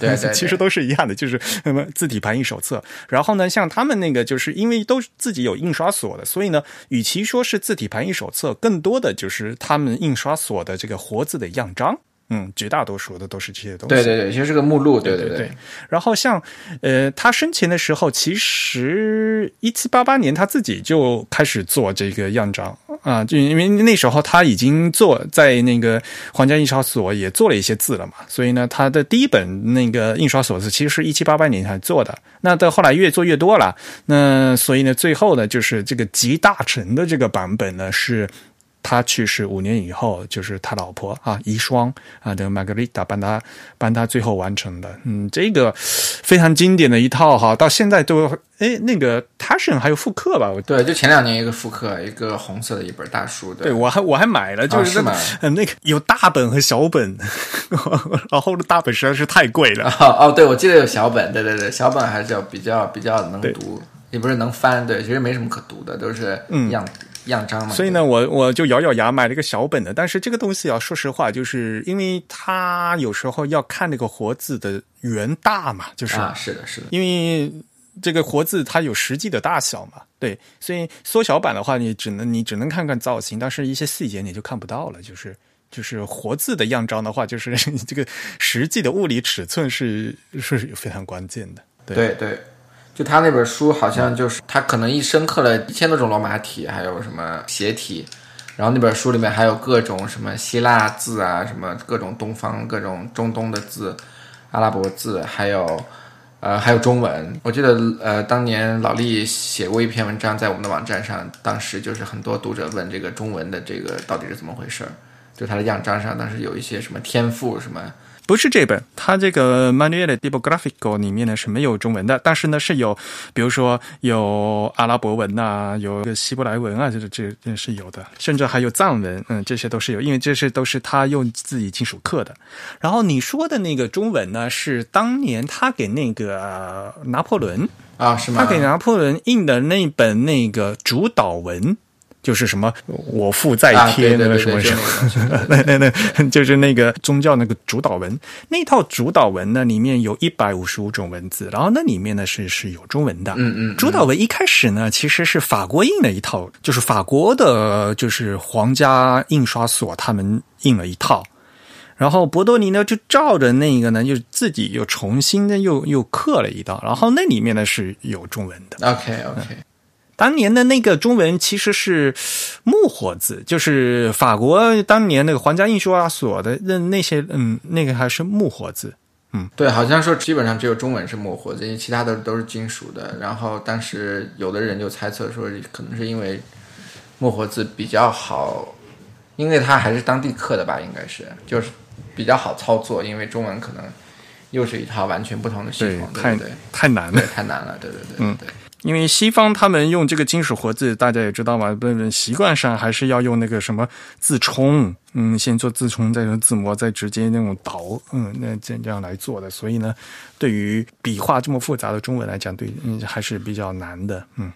对对，其实都是一样的，就是那么字体排印手册。然后呢，像他们那个，就是因为都自己有印刷所的，所以呢，与其说是字体排印手册，更多的就是他们印刷所的这个活字的样章。嗯，绝大多数的都是这些东西。对对对，其实是个目录。对对对。然后像呃，他生前的时候，其实一七八八年他自己就开始做这个样章啊，就因为那时候他已经做在那个皇家印刷所也做了一些字了嘛，所以呢，他的第一本那个印刷所字其实是一七八八年才做的。那到后来越做越多了，那所以呢，最后呢，就是这个集大成的这个版本呢是。他去世五年以后，就是他老婆啊，遗孀啊，的玛格丽塔帮他帮他最后完成的。嗯，这个非常经典的一套哈，到现在都哎，那个 Taschen 还有复刻吧？对，就前两年一个复刻，一个红色的一本大书。对，我还我还买了，就是嗯，那个有大本和小本，然后大本实在是太贵了。哦，对，我记得有小本，对对对，小本还是要比较比较能读，也不是能翻，对，其实没什么可读的，都是样。样章嘛，所以呢，我我就咬咬牙买了一个小本的。但是这个东西啊，说实话，就是因为它有时候要看那个活字的圆大嘛，就是啊，是的，是的，因为这个活字它有实际的大小嘛，对，所以缩小版的话，你只能你只能看看造型，但是一些细节你就看不到了。就是就是活字的样章的话，就是 这个实际的物理尺寸是是非常关键的。对对。就他那本书，好像就是他可能一深刻了一千多种罗马体，还有什么斜体，然后那本书里面还有各种什么希腊字啊，什么各种东方、各种中东的字，阿拉伯字，还有呃还有中文。我记得呃当年老厉写过一篇文章在我们的网站上，当时就是很多读者问这个中文的这个到底是怎么回事儿，就它的样章上当时有一些什么天赋什么。不是这本，它这个 Manuel d i b g r a p h i c 里面呢是没有中文的，但是呢是有，比如说有阿拉伯文呐，有个希伯来文啊，这这这是有的，甚至还有藏文，嗯，这些都是有，因为这些都是他用自己金属刻的。然后你说的那个中文呢，是当年他给那个拿破仑啊，是吗？他给拿破仑印的那本那个主导文。就是什么我父在天那个什么什么，那那那就是那个宗教那个主导文，那套主导文呢里面有一百五十五种文字，然后那里面呢是是有中文的。嗯嗯，主导文一开始呢其实是法国印的一套，就是法国的，就是皇家印刷所他们印了一套，然后博多尼呢就照着那个呢就自己又重新的又又刻了一道，然后那里面呢是有中文的。OK OK。当年的那个中文其实是木活字，就是法国当年那个皇家印刷所的那那些，嗯，那个还是木活字，嗯，对，好像说基本上只有中文是木活字，因为其他的都是金属的。然后当时有的人就猜测说，可能是因为木活字比较好，因为它还是当地刻的吧，应该是就是比较好操作，因为中文可能又是一套完全不同的系统，对对，太难了，太难了，对对对，嗯对。因为西方他们用这个金属活字，大家也知道嘛，不习惯上还是要用那个什么字冲，嗯，先做字冲，再用字模，再直接那种倒，嗯，那这这样来做的。所以呢，对于笔画这么复杂的中文来讲，对，嗯，还是比较难的，嗯。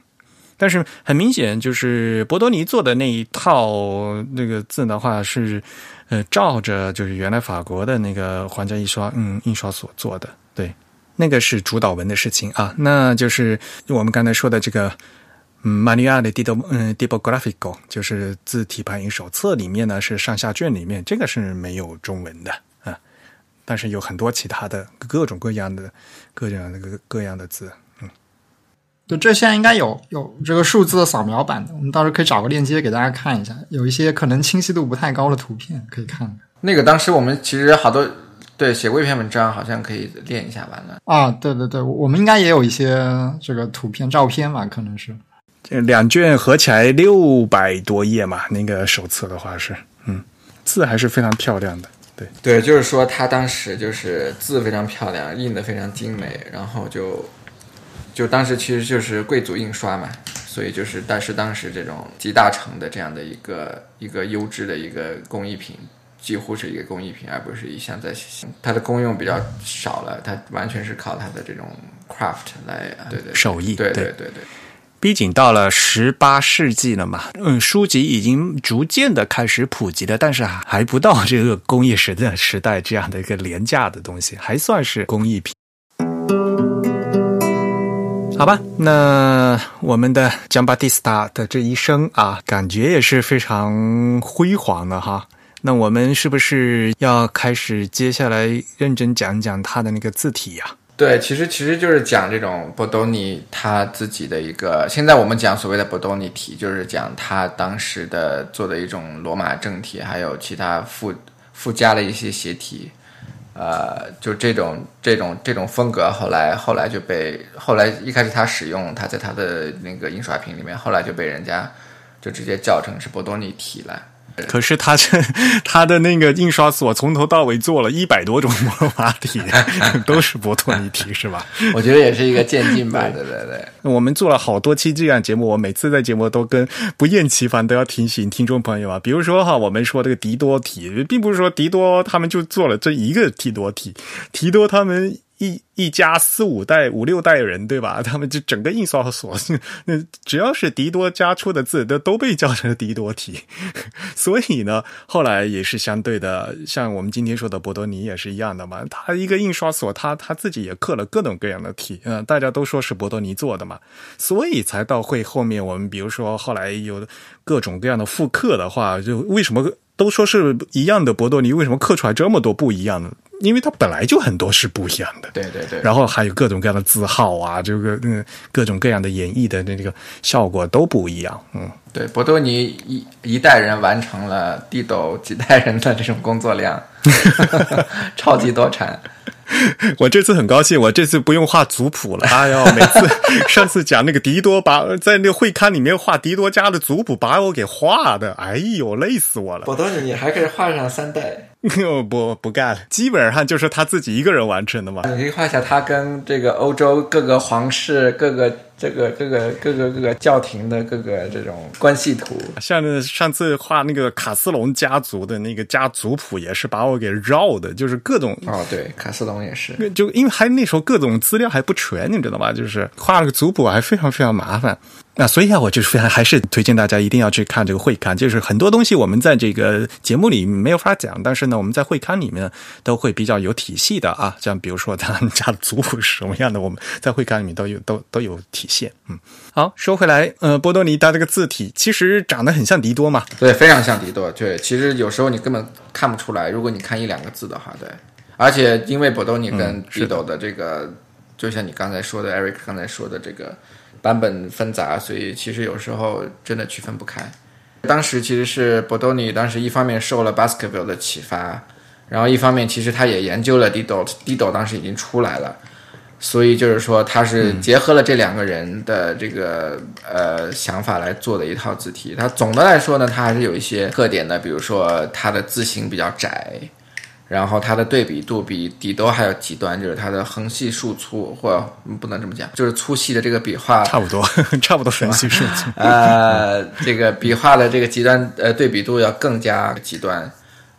但是很明显，就是博多尼做的那一套那个字的话，是呃照着就是原来法国的那个皇家印刷，嗯，印刷所做的，对。那个是主导文的事情啊，那就是我们刚才说的这个，嗯，Manual de Dib 嗯 Dibográfico，就是字体排印手册里面呢是上下卷里面，这个是没有中文的啊，但是有很多其他的各种各样的各样的各各样的字，嗯，对，这现在应该有有这个数字的扫描版的，我们到时候可以找个链接给大家看一下，有一些可能清晰度不太高的图片可以看。那个当时我们其实好多。对，写过一篇文章，好像可以练一下完了。啊，对对对，我们应该也有一些这个图片、照片吧？可能是，这两卷合起来六百多页嘛。那个手册的话是，嗯，字还是非常漂亮的。对对，就是说他当时就是字非常漂亮，印的非常精美，然后就就当时其实就是贵族印刷嘛，所以就是但是当时这种集大成的这样的一个一个优质的一个工艺品。几乎是一个工艺品，而不是一项在它的功用比较少了，它完全是靠它的这种 craft 来对对手艺，对对对对。毕竟到了十八世纪了嘛，嗯，书籍已经逐渐的开始普及了，但是还不到这个工业时代时代这样的一个廉价的东西，还算是工艺品。好吧，那我们的江巴蒂斯塔的这一生啊，感觉也是非常辉煌的哈。那我们是不是要开始接下来认真讲讲他的那个字体呀？对，其实其实就是讲这种波多尼他自己的一个。现在我们讲所谓的波多尼体，就是讲他当时的做的一种罗马正体，还有其他附附加的一些斜体。呃，就这种这种这种风格，后来后来就被后来一开始他使用，他在他的那个印刷品里面，后来就被人家就直接叫成是波多尼体了。可是他这 他的那个印刷所从头到尾做了一百多种魔法体，都是波托尼体，是吧？我觉得也是一个渐进版的，对对。我们做了好多期这样节目，我每次在节目都跟不厌其烦都要提醒听众朋友啊，比如说哈，我们说这个迪多体，并不是说迪多他们就做了这一个提多体，提多他们。一一家四五代、五六代人，对吧？他们就整个印刷所，那只要是迪多家出的字，都都被叫成迪多体。所以呢，后来也是相对的，像我们今天说的博多尼也是一样的嘛。他一个印刷所，他他自己也刻了各种各样的体，嗯，大家都说是博多尼做的嘛，所以才到会后面，我们比如说后来有各种各样的复刻的话，就为什么都说是一样的博多尼，为什么刻出来这么多不一样的？因为它本来就很多是不一样的，对对对，然后还有各种各样的字号啊，这个嗯，各种各样的演绎的那个效果都不一样，嗯，对，博多尼一一代人完成了地斗几代人的这种工作量，超级多产。我这次很高兴，我这次不用画族谱了。哎呦，每次 上次讲那个迪多，把在那个会刊里面画迪多家的族谱，把我给画的，哎呦，累死我了。我都是，你还可以画上三代。不不干了，基本上就是他自己一个人完成的嘛。你可以画下他跟这个欧洲各个皇室、各个这个各个各个各个教廷的各个这种关系图。像上次画那个卡斯隆家族的那个家族谱，也是把我给绕的，就是各种哦，对，卡斯隆也是，就因为还那时候各种资料还不全，你知道吧？就是画了个族谱还非常非常麻烦。那所以啊，我就是非常还是推荐大家一定要去看这个会刊，就是很多东西我们在这个节目里没有法讲，但是呢，我们在会刊里面都会比较有体系的啊。像比如说他们家的族谱是什么样的，我们在会刊里面都有都都有体现。嗯，好，说回来，呃，波多尼他这个字体其实长得很像迪多嘛？对，非常像迪多。对，其实有时候你根本看不出来，如果你看一两个字的话，对。而且因为波多尼跟迪斗的这个，就像你刚才说的，Eric 刚才说的这个。版本纷杂，所以其实有时候真的区分不开。当时其实是博多尼，当时一方面受了 Baskerville 的启发，然后一方面其实他也研究了 Dido，Dido 当时已经出来了，所以就是说他是结合了这两个人的这个呃想法来做的一套字体。它总的来说呢，它还是有一些特点的，比如说它的字形比较窄。然后它的对比度比底兜还要极端，就是它的横细竖粗，或不能这么讲，就是粗细的这个笔画差不多，差不多横细竖粗。呃，这个笔画的这个极端呃对比度要更加极端，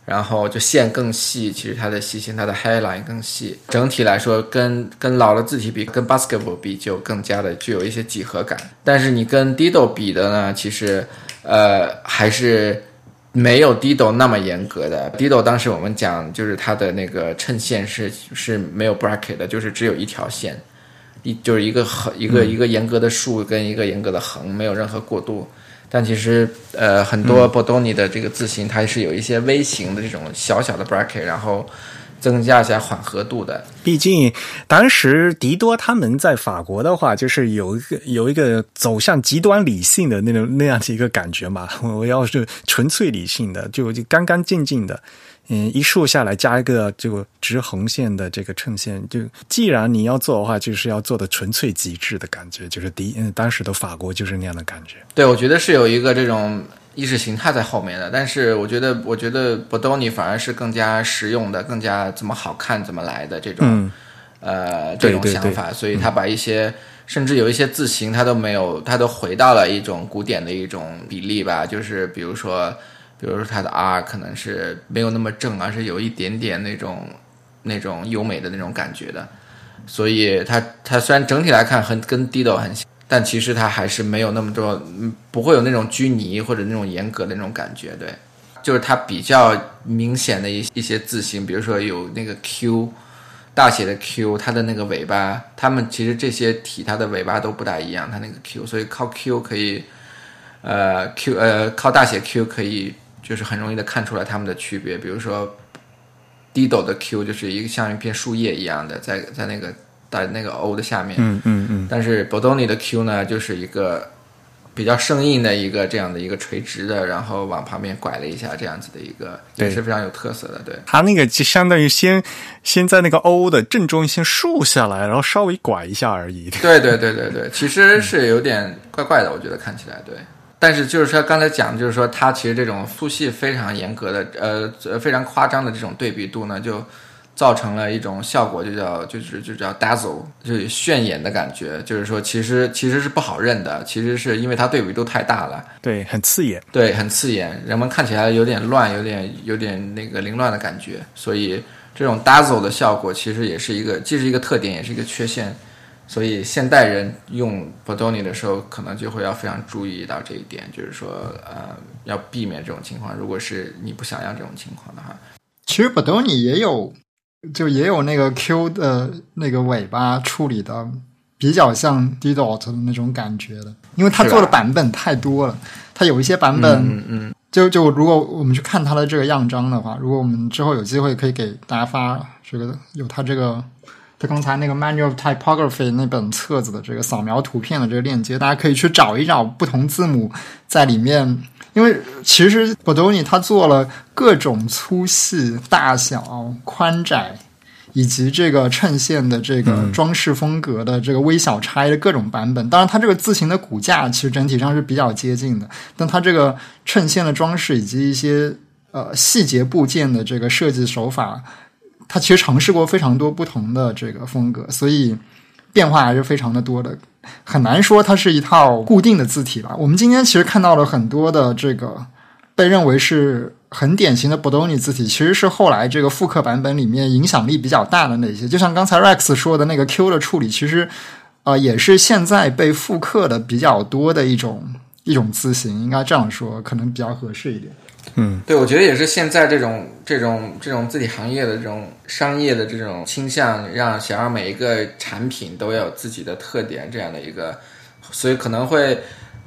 然后就线更细，其实它的细线它的 highline 更细。整体来说，跟跟老的字体比，跟 Baskerville 比就更加的具有一些几何感。但是你跟 Dido 比的呢，其实呃还是。没有 Dido 那么严格的，Dido 当时我们讲就是它的那个衬线是是没有 bracket 的，就是只有一条线，一就是一个横一个一个严格的竖跟一个严格的横，没有任何过渡。但其实呃很多 Bodoni 的这个字形它是有一些微型的这种小小的 bracket，然后。增加一下缓和度的，毕竟当时迪多他们在法国的话，就是有一个有一个走向极端理性的那种那样的一个感觉嘛。我要是纯粹理性的，就就干干净净的，嗯，一竖下来加一个这个直横线的这个衬线，就既然你要做的话，就是要做的纯粹极致的感觉，就是迪嗯当时的法国就是那样的感觉。对，我觉得是有一个这种。意识形态在后面的，但是我觉得，我觉得 Bodoni 反而是更加实用的，更加怎么好看怎么来的这种，呃，这种想法。所以他把一些甚至有一些字形他都没有，他都回到了一种古典的一种比例吧，就是比如说，比如说他的 R 可能是没有那么正，而是有一点点那种那种优美的那种感觉的，所以它它虽然整体来看很跟 Dido 很像，但其实它还是没有那么多，不会有那种拘泥或者那种严格的那种感觉，对。就是它比较明显的一一些字形，比如说有那个 Q，大写的 Q，它的那个尾巴，它们其实这些体它的尾巴都不大一样，它那个 Q，所以靠 Q 可以，呃 Q 呃靠大写 Q 可以就是很容易的看出来它们的区别。比如说 Dido 的 Q 就是一个像一片树叶一样的，在在那个在那个 O 的下面，嗯嗯嗯，但是 Bodoni 的 Q 呢，就是一个。比较生硬的一个这样的一个垂直的，然后往旁边拐了一下，这样子的一个也是非常有特色的。对，它那个就相当于先先在那个 O 的正中先竖下来，然后稍微拐一下而已。对对对对对，其实是有点怪怪的，我觉得看起来对。但是就是说刚才讲，就是说它其实这种粗细非常严格的，呃，非常夸张的这种对比度呢，就。造成了一种效果，就叫就是就叫 dazzle，就是炫眼的感觉。就是说，其实其实是不好认的，其实是因为它对比度太大了，对，很刺眼，对，很刺眼，人们看起来有点乱，有点有点那个凌乱的感觉。所以这种 dazzle 的效果其实也是一个，既是一个特点，也是一个缺陷。所以现代人用 Bodoni 的时候，可能就会要非常注意到这一点，就是说，呃，要避免这种情况。如果是你不想要这种情况的话，其实 Bodoni 也有。就也有那个 Q 的那个尾巴处理的比较像 Didot 的那种感觉的，因为他做的版本太多了，他有一些版本，嗯嗯，就就如果我们去看他的这个样章的话，如果我们之后有机会可以给大家发这个有他这个他刚才那个 Manual of Typography 那本册子的这个扫描图片的这个链接，大家可以去找一找不同字母在里面。因为其实 Bodoni 他做了各种粗细、大小、宽窄，以及这个衬线的这个装饰风格的这个微小差异的各种版本。当然，它这个字形的骨架其实整体上是比较接近的，但它这个衬线的装饰以及一些呃细节部件的这个设计手法，它其实尝试过非常多不同的这个风格，所以变化还是非常的多的。很难说它是一套固定的字体吧。我们今天其实看到了很多的这个被认为是很典型的 Bodoni 字体，其实是后来这个复刻版本里面影响力比较大的那些。就像刚才 Rex 说的那个 Q 的处理，其实啊也是现在被复刻的比较多的一种一种字形，应该这样说可能比较合适一点。嗯，对，我觉得也是现在这种这种这种字体行业的这种商业的这种倾向，让想让每一个产品都要有自己的特点，这样的一个，所以可能会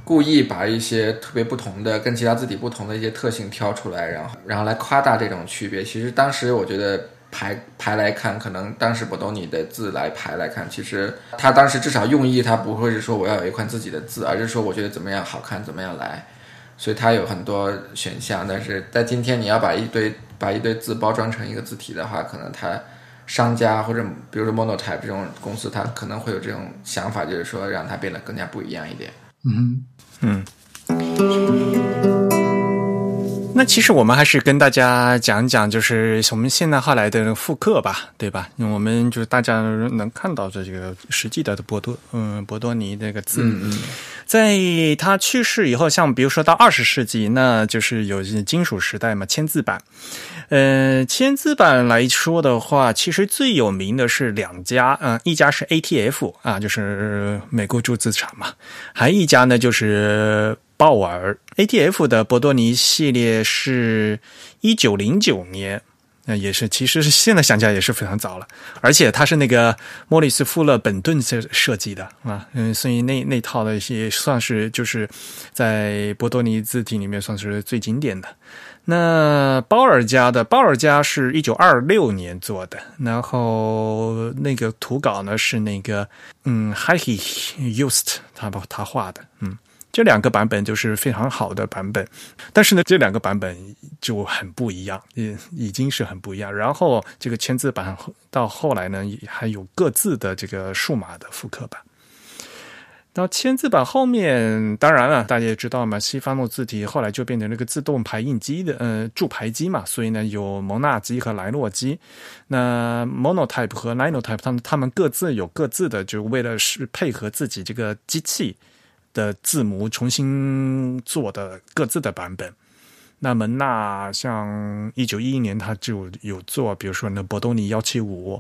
故意把一些特别不同的、跟其他字体不同的一些特性挑出来，然后然后来夸大这种区别。其实当时我觉得排排来看，可能当时不懂你的字来排来看，其实他当时至少用意他不会是说我要有一款自己的字，而是说我觉得怎么样好看怎么样来。所以它有很多选项，但是在今天你要把一堆把一堆字包装成一个字体的话，可能它商家或者比如说 Monotype 这种公司，它可能会有这种想法，就是说让它变得更加不一样一点。嗯嗯。那其实我们还是跟大家讲讲，就是我们现代化来的复刻吧，对吧？我们就是大家能看到的这个实际的波多，嗯，波多尼这个字。嗯嗯。在他去世以后，像比如说到二十世纪，那就是有金属时代嘛，签字版。呃，签字版来说的话，其实最有名的是两家，嗯，一家是 ATF 啊，就是美国注资厂嘛，还一家呢就是。鲍尔 ATF 的博多尼系列是一九零九年，那也是，其实是现在想起来也是非常早了。而且它是那个莫里斯·富勒本顿设设计的啊，嗯，所以那那套的也算是就是在博多尼字体里面算是最经典的。那鲍尔家的鲍尔家是一九二六年做的，然后那个图稿呢是那个嗯 h i Used 他他画的，嗯。这两个版本就是非常好的版本，但是呢，这两个版本就很不一样，已已经是很不一样。然后这个签字版到后来呢，还有各自的这个数码的复刻版。到签字版后面，当然了，大家也知道嘛，西方诺字体后来就变成那个自动排印机的，呃，注排机嘛，所以呢，有蒙纳机和莱诺机。那 Monotype 和 Linotype，他们他们各自有各自的，就为了是配合自己这个机器的字母重新做的各自的版本。那蒙纳像一九一一年，他就有做，比如说那博多尼幺七五。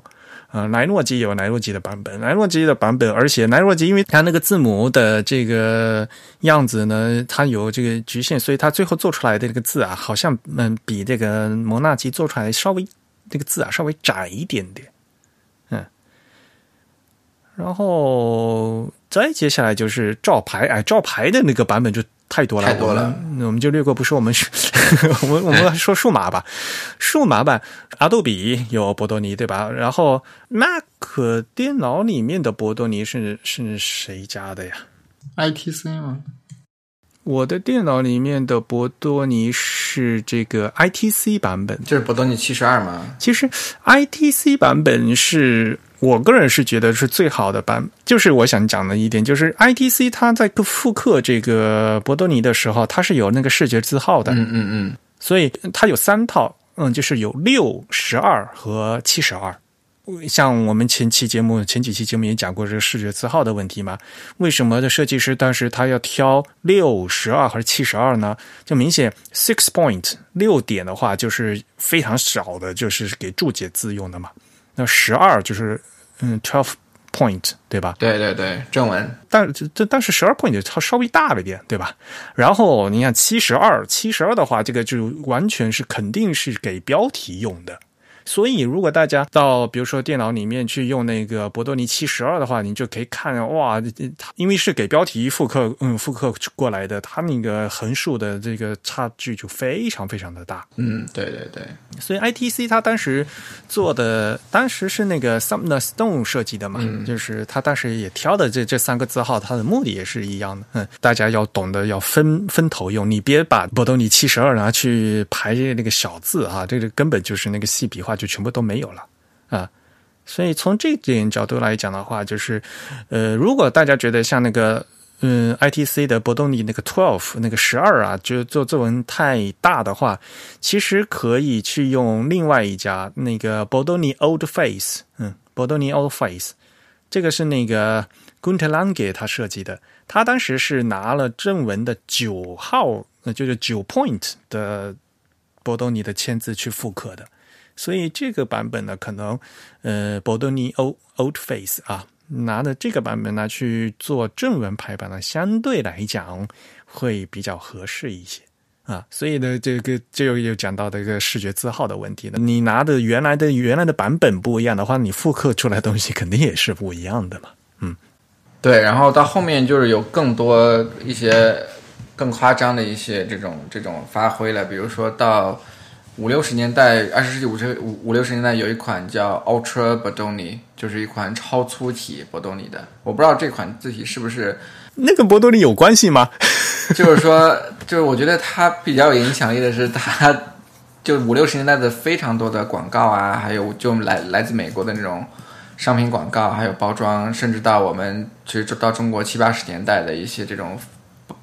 呃，莱诺基有莱诺基的版本，莱诺基的版本，而且莱诺基因为它那个字母的这个样子呢，它有这个局限，所以它最后做出来的这个字啊，好像嗯比这个蒙纳基做出来稍微这个字啊稍微窄一点点，嗯，然后再接下来就是照牌，哎，照牌的那个版本就。太多了，太多了，我们就略过不说。我们我们我们说数码吧，数码版，阿杜比有博多尼对吧？然后 Mac 电脑里面的博多尼是是谁家的呀？ITC 吗？我的电脑里面的博多尼是这个 ITC 版本，就是博多尼七十二吗？其实 ITC 版本是。我个人是觉得是最好的版，就是我想讲的一点，就是 ITC 它在复刻这个博多尼的时候，它是有那个视觉字号的，嗯嗯嗯，所以它有三套，嗯，就是有六、十二和七十二。像我们前期节目、前几期节目也讲过这个视觉字号的问题嘛？为什么的设计师当时他要挑六、十二还是七十二呢？就明显 six point 六点的话，就是非常少的，就是给注解字用的嘛。那十二就是嗯，twelve point 对吧？对对对，正文。但这但是十二 point 它稍微大了一点，对吧？然后你看七十二，七十二的话，这个就完全是肯定是给标题用的。所以，如果大家到比如说电脑里面去用那个博多尼七十二的话，你就可以看哇，因为是给标题复刻，嗯，复刻过来的，它那个横竖的这个差距就非常非常的大。嗯，对对对。所以 ITC 它当时做的，当时是那个 Sumner Stone 设计的嘛，就是他当时也挑的这这三个字号，它的目的也是一样的。嗯，大家要懂得要分分头用，你别把博多尼七十二拿去排那个小字啊，这个根本就是那个细笔画。就全部都没有了啊！所以从这点角度来讲的话，就是呃，如果大家觉得像那个嗯，ITC 的博多尼那个 Twelve 那个十二啊，就做作文太大的话，其实可以去用另外一家那个博多尼 Old Face，嗯，博多尼 Old Face，这个是那个 Gunter Lange 他设计的，他当时是拿了正文的九号，那就是九 Point 的博多尼的签字去复刻的。所以这个版本呢，可能呃，博多尼 O Old Face 啊，拿的这个版本呢去做正文排版呢，相对来讲会比较合适一些啊。所以呢，这个就又讲到这个视觉字号的问题了。你拿的原来的原来的版本不一样的话，你复刻出来东西肯定也是不一样的嘛。嗯，对。然后到后面就是有更多一些更夸张的一些这种这种发挥了，比如说到。五六十年代，二十世纪五十五五六十年代有一款叫 Ultra Bodoni，就是一款超粗体博多尼的。我不知道这款字体是不是那个博多尼有关系吗？就是说，就是我觉得它比较有影响力的是，它就五六十年代的非常多的广告啊，还有就来来自美国的那种商品广告，还有包装，甚至到我们其实到中国七八十年代的一些这种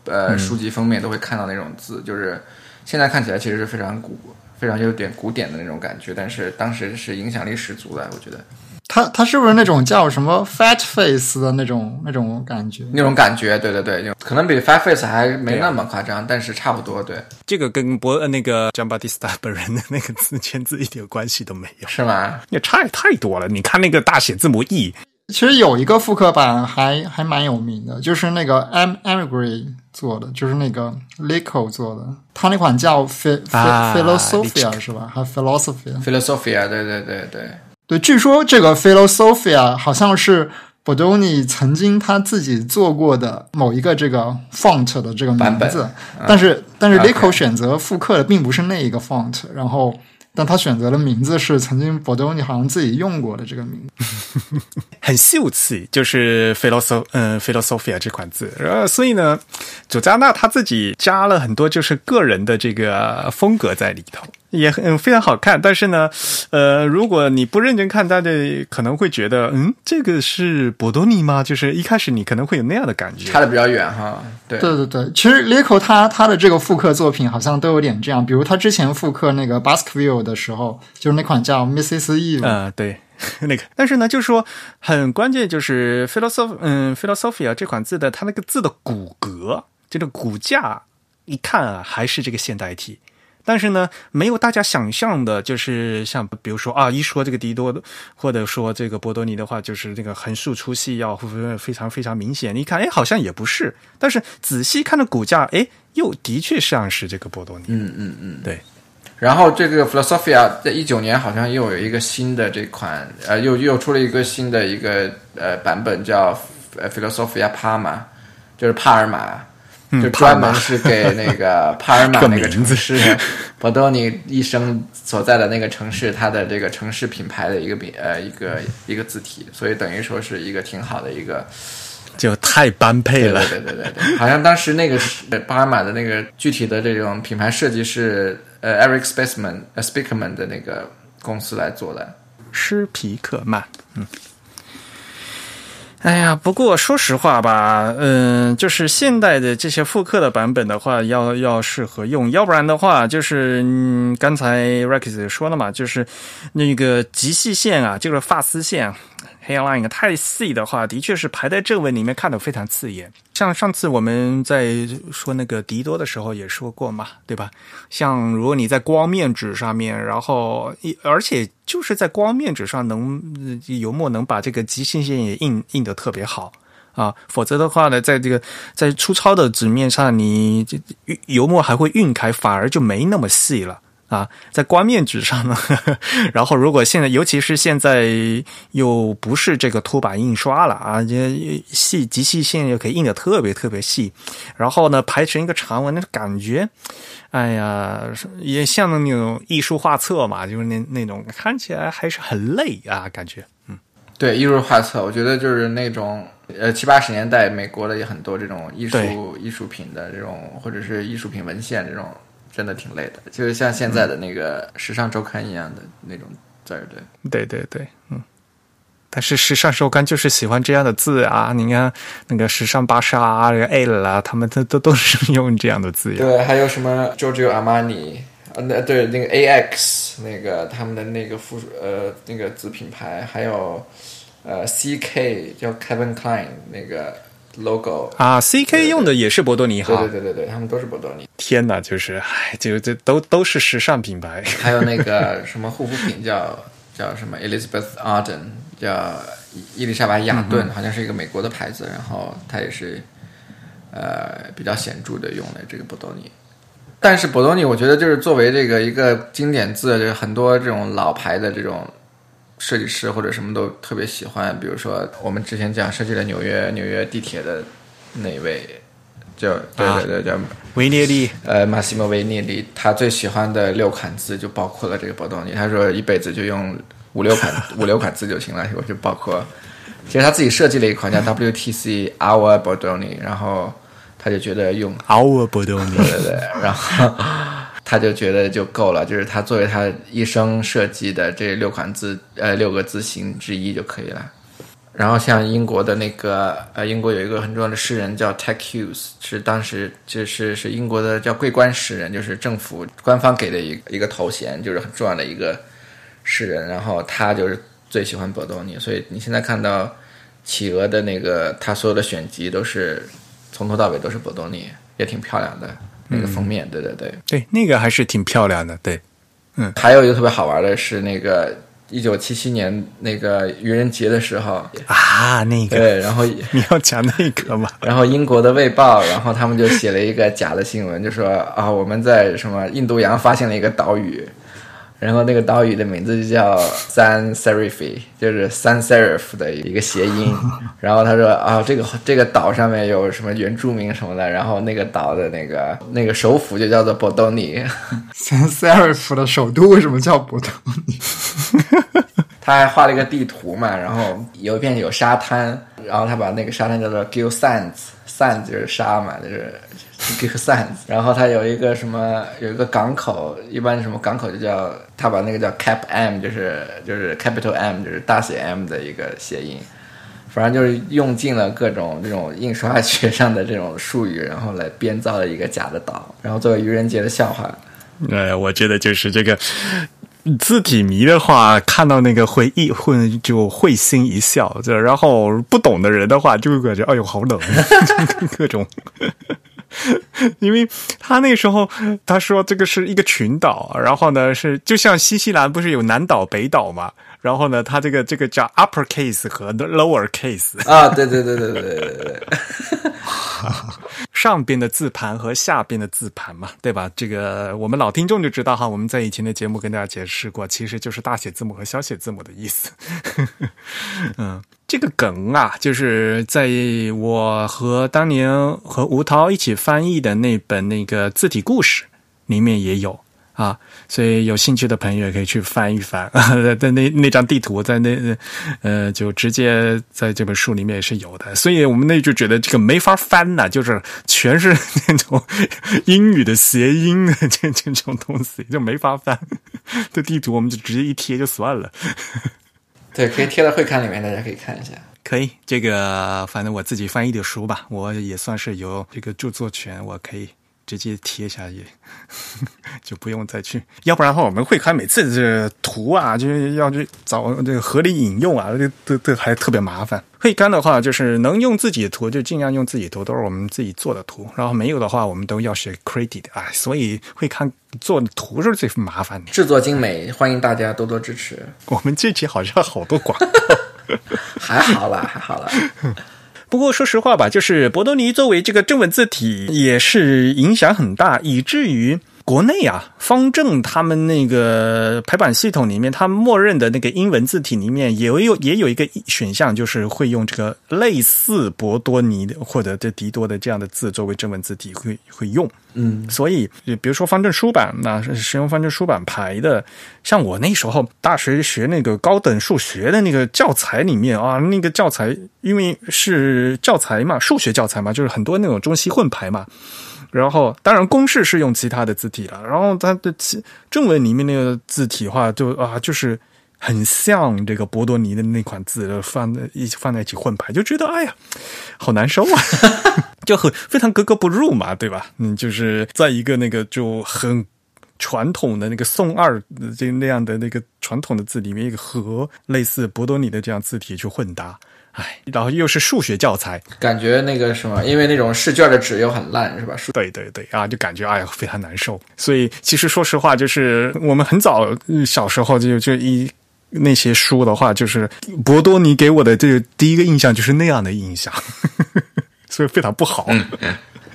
呃书籍封面都会看到那种字，就是现在看起来其实是非常古。非常有点古典的那种感觉，但是当时是影响力十足的，我觉得。他他是不是那种叫什么 fat face 的那种那种感觉？那种感觉，对对对，可能比 fat face 还没那么夸张，但是差不多。对，这个跟博那个 j a m b a t i s t a 本人的那个字签字一点关系都没有，是吗？也差也太多了。你看那个大写字母 E。其实有一个复刻版还还蛮有名的，就是那个 Am Amigree 做的，就是那个 Lico 做的，他那款叫 Philosophia 是吧？还 Philosophia？Philosophia，对对对对对。据说这个 Philosophia 好像是 Bodoni 曾经他自己做过的某一个这个 font 的这个名字，但是但是 Lico 选择复刻的并不是那一个 font，然后。但他选择的名字是曾经博多尼好像自己用过的这个名字，很秀气，就是 philosoph 嗯 philosophia 这款字，呃，所以呢，佐加纳他自己加了很多就是个人的这个风格在里头，也很非常好看，但是呢，呃，如果你不认真看，大家可能会觉得，嗯，这个是博多尼吗？就是一开始你可能会有那样的感觉，差的比较远哈。对对对对，其实 Lico 他他的这个复刻作品好像都有点这样，比如他之前复刻那个 Baskerville 的时候，就是那款叫 Mrs. Eve，嗯、对。那个，但是呢，就是说很关键，就是 philosoph，嗯，philosophia 这款字的它那个字的骨骼，这个骨架，一看啊，还是这个现代体。但是呢，没有大家想象的，就是像比如说啊，一说这个迪多，或者说这个波多尼的话，就是这个横竖粗细要非常非常明显。你看，哎，好像也不是。但是仔细看的骨架，哎，又的确像是这个波多尼。嗯嗯嗯，对。然后这个 Philosophia 在一九年好像又有一个新的这款，呃，又又出了一个新的一个呃版本，叫 Philosophia Parma，就是帕尔马。就专门是给那个 帕尔马那个城市，博多尼一生所在的那个城市，它的这个城市品牌的一个品呃一个一个字体，所以等于说是一个挺好的一个，就太般配了。对对对对对，好像当时那个是巴尔马的那个具体的这种品牌设计是呃 Eric Spaceman 呃 Speakman 的那个公司来做的，施皮克曼，嗯。哎呀，不过说实话吧，嗯，就是现代的这些复刻的版本的话，要要适合用，要不然的话，就是嗯，刚才 Rex 说了嘛，就是那个极细线啊，就是发丝线。Hairline 太细的话，的确是排在正文里面看的非常刺眼。像上次我们在说那个迪多的时候也说过嘛，对吧？像如果你在光面纸上面，然后而且就是在光面纸上能油墨能把这个极细线也印印的特别好啊，否则的话呢，在这个在粗糙的纸面上，你油墨还会晕开，反而就没那么细了。啊，在光面纸上呢，然后如果现在，尤其是现在又不是这个凸版印刷了啊，这细极细线又可以印的特别特别细，然后呢排成一个长文，那感觉，哎呀，也像那种艺术画册嘛，就是那那种看起来还是很累啊，感觉，嗯，对，艺术画册，我觉得就是那种呃七八十年代美国的也很多这种艺术艺术品的这种，或者是艺术品文献这种。真的挺累的，就是像现在的那个时尚周刊一样的那种字儿，对，对对对，嗯。但是时尚周刊就是喜欢这样的字啊！你看那个时尚芭莎啊，那个啊，他们都都都是用这样的字。对，还有什么 Giorgio Armani 啊，那对那个 AX 那个他们的那个附属呃那个子品牌，还有呃 CK 叫 Kevin Klein 那个。Logo 啊，C K 用的也是博多尼哈，对对对对对，他们都是博多尼。天哪，就是唉，就这都都是时尚品牌。还有那个 什么护肤品叫叫什么 Elizabeth Arden，叫伊丽莎白雅顿，好像是一个美国的牌子，然后它也是呃比较显著的用了这个博多尼。但是博多尼，我觉得就是作为这个一个经典字，就是很多这种老牌的这种。设计师或者什么都特别喜欢，比如说我们之前讲设计了纽约纽约地铁的那位，叫对对对叫维涅利，呃马西莫维涅利，他最喜欢的六款字就包括了这个波多尼，他说一辈子就用五六款 五六款字就行了，我就包括，其实他自己设计了一款叫 WTC Our Bordoni，然后他就觉得用 Our Bordoni，对对对，然后。他就觉得就够了，就是他作为他一生设计的这六款字，呃，六个字形之一就可以了。然后像英国的那个，呃，英国有一个很重要的诗人叫 Ted Hughes，是当时就是是英国的叫桂冠诗人，就是政府官方给的一一个头衔，就是很重要的一个诗人。然后他就是最喜欢博多尼，所以你现在看到企鹅的那个他所有的选集都是从头到尾都是博多尼，也挺漂亮的。那个封面，对对对，对那个还是挺漂亮的，对，嗯，还有一个特别好玩的是那个一九七七年那个愚人节的时候。啊，那个。对，然后 你要讲那个吗？然后英国的卫报，然后他们就写了一个假的新闻，就说啊，我们在什么印度洋发现了一个岛屿。然后那个岛屿的名字就叫 San Serif，就是 San Serif 的一个谐音。然后他说啊，这个这个岛上面有什么原住民什么的。然后那个岛的那个那个首府就叫做博多尼。San Serif 的首都为什么叫博多尼？他还画了一个地图嘛，然后有一片有沙滩，然后他把那个沙滩叫做 Gill Sands，Sands 就是沙嘛，就是 g i g Sans，然后它有一个什么有一个港口，一般什么港口就叫它把那个叫 Cap M，就是就是 Capital M，就是大写 M 的一个谐音。反正就是用尽了各种这种印刷学上的这种术语，然后来编造了一个假的岛，然后作为愚人节的笑话。呃，我觉得就是这个字体迷的话，看到那个会一会就会心一笑，这然后不懂的人的话，就会感觉哎呦好冷，各种。因为他那时候他说这个是一个群岛，然后呢是就像新西兰不是有南岛北岛嘛，然后呢它这个这个叫 upper case 和 lower case 啊，对对对对对对对对。上边的字盘和下边的字盘嘛，对吧？这个我们老听众就知道哈，我们在以前的节目跟大家解释过，其实就是大写字母和小写字母的意思。嗯，这个梗啊，就是在我和当年和吴涛一起翻译的那本那个字体故事里面也有。啊，所以有兴趣的朋友也可以去翻一翻，在那那张地图在那呃，就直接在这本书里面也是有的。所以我们那就觉得这个没法翻呐，就是全是那种英语的谐音 这这种东西就没法翻。这地图我们就直接一贴就算了。对，可以贴到会刊里面，大家可以看一下。可以，这个反正我自己翻译的书吧，我也算是有这个著作权，我可以。直接贴下也 就不用再去，要不然的话，我们会刊每次这图啊，就是要去找这个合理引用啊，这这这还特别麻烦。会刊的话，就是能用自己的图就尽量用自己图，都是我们自己做的图。然后没有的话，我们都要写 credit 啊，所以会刊做的图是最麻烦的，制作精美，欢迎大家多多支持。我们这期好像好多广告，还好啦，还好啦。不过说实话吧，就是博多尼作为这个正文字体也是影响很大，以至于国内啊方正他们那个排版系统里面，他们默认的那个英文字体里面也有也有一个选项，就是会用这个类似博多尼的或者这迪多的这样的字作为正文字体会会用。嗯，所以比如说方正书版，那使用方正书版排的，像我那时候大学学那个高等数学的那个教材里面啊，那个教材因为是教材嘛，数学教材嘛，就是很多那种中西混排嘛。然后当然公式是用其他的字体了，然后它的其正文里面那个字体话就啊，就是很像这个博多尼的那款字放在一起放在一起混排，就觉得哎呀，好难受啊。就很非常格格不入嘛，对吧？嗯，就是在一个那个就很传统的那个宋二这那样的那个传统的字里面，一个和类似博多尼的这样字体去混搭，哎，然后又是数学教材，感觉那个什么，因为那种试卷的纸又很烂，是吧？对对对啊，就感觉哎呀非常难受。所以其实说实话，就是我们很早小时候就就一那些书的话，就是博多尼给我的这个第一个印象就是那样的印象。所以非常不好，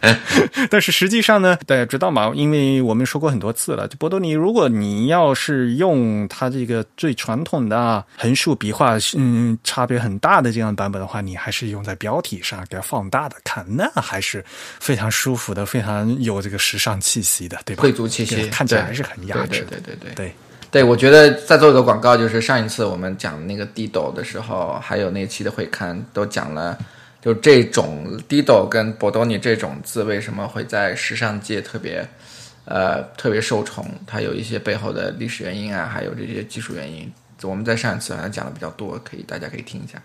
但是实际上呢，大家知道吗？因为我们说过很多次了，就波多尼，如果你要是用它这个最传统的横竖笔画，嗯，差别很大的这样版本的话，你还是用在标题上给它放大的看，那还是非常舒服的，非常有这个时尚气息的，对吧？贵族气息，看起来还是很雅致。对对对对对对，我觉得再做一个广告，就是上一次我们讲那个地斗的时候，还有那期的会刊都讲了。就这种 Dido 跟 Bordoni 这种字为什么会在时尚界特别，呃，特别受宠？它有一些背后的历史原因啊，还有这些技术原因。我们在上一次好像讲的比较多，可以大家可以听一下。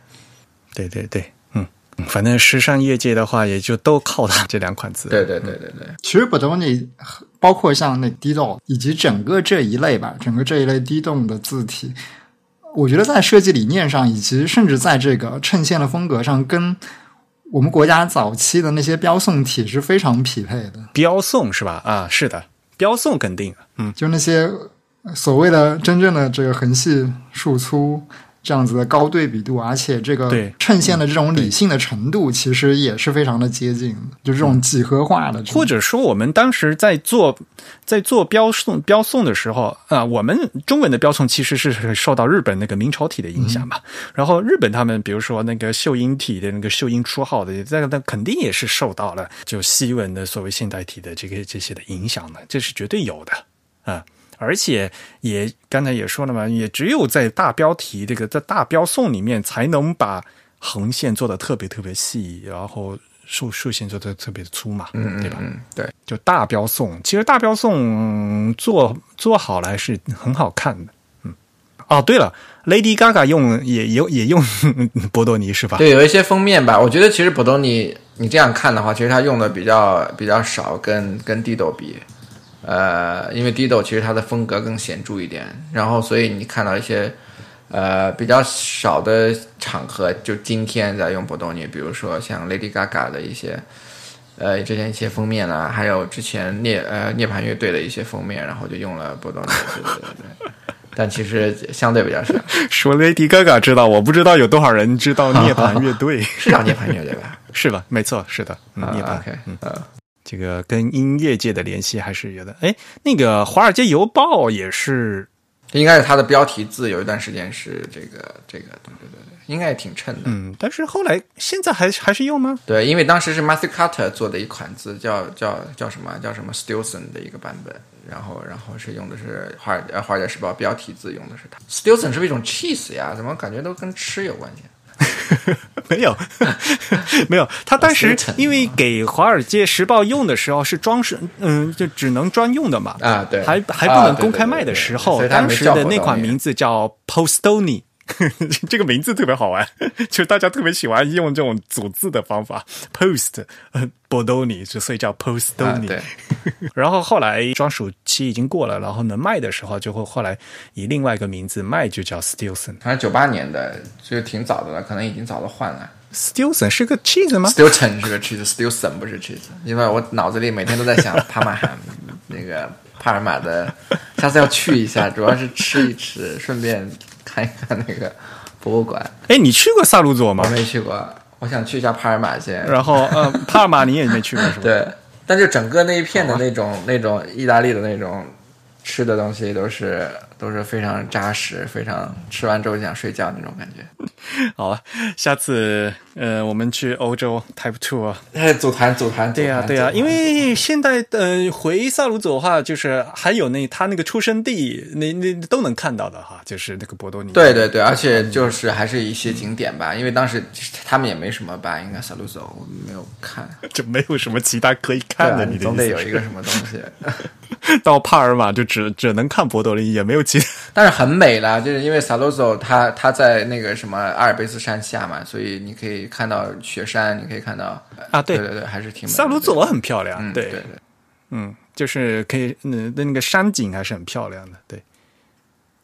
对对对，嗯，反正时尚业界的话，也就都靠它这两款字。对对对对对。其实 Bordoni 包括像那 Dido 以及整个这一类吧，整个这一类 Dido 的字体，我觉得在设计理念上，以及甚至在这个衬线的风格上，跟我们国家早期的那些标送体是非常匹配的，标送是吧？啊，是的，标送肯定，嗯，就那些所谓的真正的这个横细竖粗。这样子的高对比度，而且这个衬线的这种理性的程度，其实也是非常的接近，就这种几何化的。或者说，我们当时在做在做标送标送的时候啊，我们中文的标送其实是受到日本那个明朝体的影响嘛。然后日本他们比如说那个秀英体的那个秀英初号的，这个那肯定也是受到了就西文的所谓现代体的这个这些的影响的，这是绝对有的啊。而且也刚才也说了嘛，也只有在大标题这个在大标送里面，才能把横线做的特别特别细，然后竖竖线做的特别粗嘛，嗯对吧？嗯，对，就大标送，其实大标颂做做好了还是很好看的。嗯，哦，对了，Lady Gaga 用也用也用博多尼是吧？对，有一些封面吧，我觉得其实博多尼你这样看的话，其实他用的比较比较少，跟跟 Dido 比，呃，因为 Dido 其实它的风格更显著一点，然后所以你看到一些呃比较少的场合，就今天在用波多尼，比如说像 Lady Gaga 的一些。呃，之前一些封面啊，还有之前涅呃涅槃乐队的一些封面，然后就用了波多尼，对对对对。但其实相对比较少，说 Lady Gaga 知道，我不知道有多少人知道涅槃乐队，是叫涅槃乐队吧？是吧？没错，是的，嗯、涅槃。嗯，呃，这个跟音乐界的联系还是有的。哎，那个《华尔街邮报》也是，应该是它的标题字有一段时间是这个这个，对对对对，应该也挺衬的。嗯，但是后来现在还还是用吗？对，因为当时是 Matthew Carter 做的一款字，叫叫叫什么叫什么 Stilson 的一个版本，然后然后是用的是华尔呃华尔街时报标题字用的是它。Stilson 是不是一种 cheese 呀？怎么感觉都跟吃有关系？没有，没有。他当时因为给《华尔街时报》用的时候是装饰，嗯，就只能专用的嘛，啊，对，还还不能公开卖的时候，当时的那款名字叫 Postoni。这个名字特别好玩，就是大家特别喜欢用这种组字的方法，post 呃 Bodoni，所以叫啊 Postoni。对，然后后来专属期已经过了，然后能卖的时候，就会后来以另外一个名字卖，就叫 Stilson。反正九八年的就挺早的了，可能已经早都换了。Stilson 是个 cheese 吗？Stilton 是个 cheese，Stilson 不是 cheese，因为我脑子里每天都在想帕玛罕那个帕尔马的，下次要去一下，主要是吃一吃，顺便看一看那个博物馆。哎，你去过萨鲁佐吗我？没去过，我想去一下帕尔马先。然后，呃，帕尔马你也没去过是吧？对，但就整个那一片的那种、那种意大利的那种吃的东西，都是都是非常扎实，非常吃完之后就想睡觉那种感觉。好了，下次呃，我们去欧洲 Type Two。哎，组团组团，对呀、对呀、因为现在呃回萨鲁佐的话，就是还有那他那个出生地，那那都能看到的哈，就是那个博多尼。对对对，而且就是还是一些景点吧，因为当时他们也没什么吧，应该萨鲁佐我没有看，就没有什么其他可以看的。啊你的总得有一个什么东西，到帕尔马就只只能看博多尼，也没有其他。但是很美啦，就是因为萨鲁索它它在那个什么阿尔卑斯山下嘛，所以你可以看到雪山，你可以看到啊对对对对，还是挺美的萨鲁佐很漂亮，嗯对对对。嗯，就是可以，嗯，那个山景还是很漂亮的，对，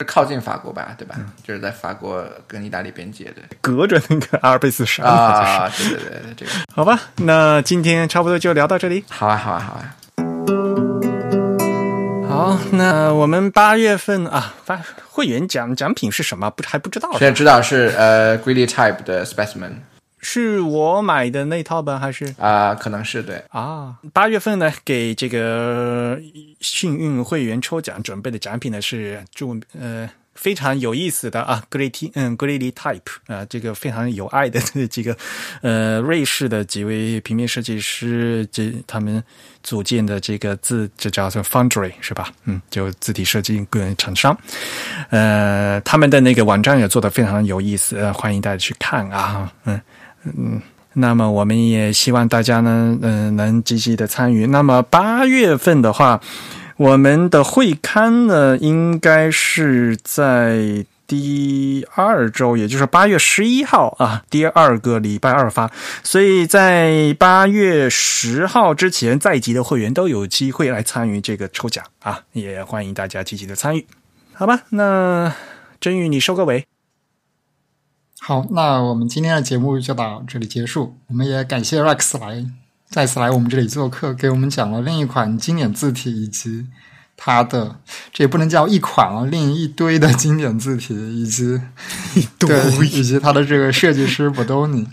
靠近法国吧，对吧？嗯就是在法国跟意大利边界对隔着那个阿尔卑斯山，啊，对对对对，这个好吧，那今天差不多就聊到这里。好啊好啊好啊，好，那我们八月份啊，发会员奖奖品是什么？不还不知道现在知道是呃 Greedy Type 的 Specimen 是我买的那套吧，还是啊、可能是对，啊？八月份呢，给这个幸运会员抽奖准备的奖品呢是祝呃非常有意思的啊 g r e y 嗯 g r e t y Type 啊，这个非常有爱的 这几个呃瑞士的几位平面设计师，这他们组建的这个字，这叫做 Foundry 是吧？嗯，就字体设计个人厂商，呃，他们的那个网站也做得非常有意思，欢迎大家去看啊，嗯嗯。那么我们也希望大家呢，嗯、能积极的参与。那么八月份的话，我们的会刊呢，应该是在第二周，也就是八月十一号啊，第二个礼拜二发。所以在八月十号之前在籍的会员都有机会来参与这个抽奖啊，也欢迎大家积极的参与。好吧，那真宇你收个尾。好，那我们今天的节目就到这里结束。我们也感谢 Rex 来再次来我们这里做客，给我们讲了另一款经典字体以及它的这也不能叫一款啊，另一堆的经典字体以及 一堆以及它的这个设计师 Bodoni。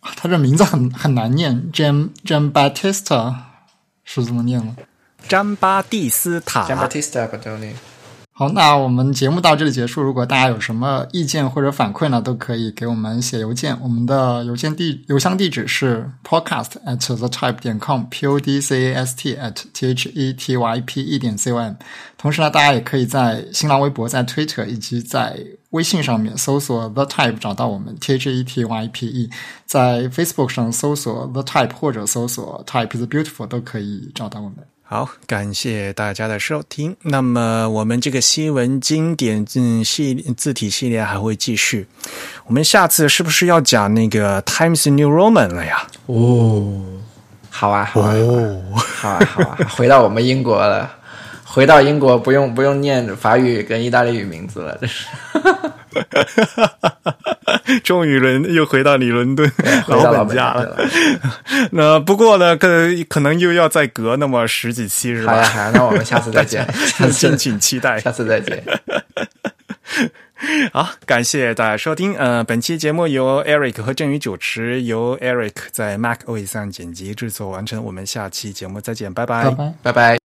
他这名字很很难念，Jam Jam Batista 是这么念吗？詹巴蒂斯塔 Gian Battista Badoni。好，那我们节目到这里结束。如果大家有什么意见或者反馈呢，都可以给我们写邮件。我们的邮件地邮箱地址是 podcast at the type 点 com，p o d c a s t at t h e t y p e 点 c o m。同时呢，大家也可以在新浪微博、在 Twitter 以及在微信上面搜索 The Type 找到我们 T H E T Y P E，在 Facebook 上搜索 The Type 或者搜索 Type is Beautiful 都可以找到我们。好，感谢大家的收听。那么我们这个新闻经典嗯系字体系列还会继续。我们下次是不是要讲那个 Times New Roman 了呀？哦，好啊，好啊，好啊，好啊，回到我们英国了。回到英国不用不用念法语跟意大利语名字了，这是。终于伦又回到你伦敦 老本家了。那不过呢，可可能又要再隔那么十几期是吧？好呀，好呀，那我们下次再见，敬请期待，下次再见。好，感谢大家收听。呃，本期节目由 Eric 和振宇主持，由 Eric 在 Mac OS 上剪辑制作完成。我们下期节目再见，拜拜，拜拜，拜拜。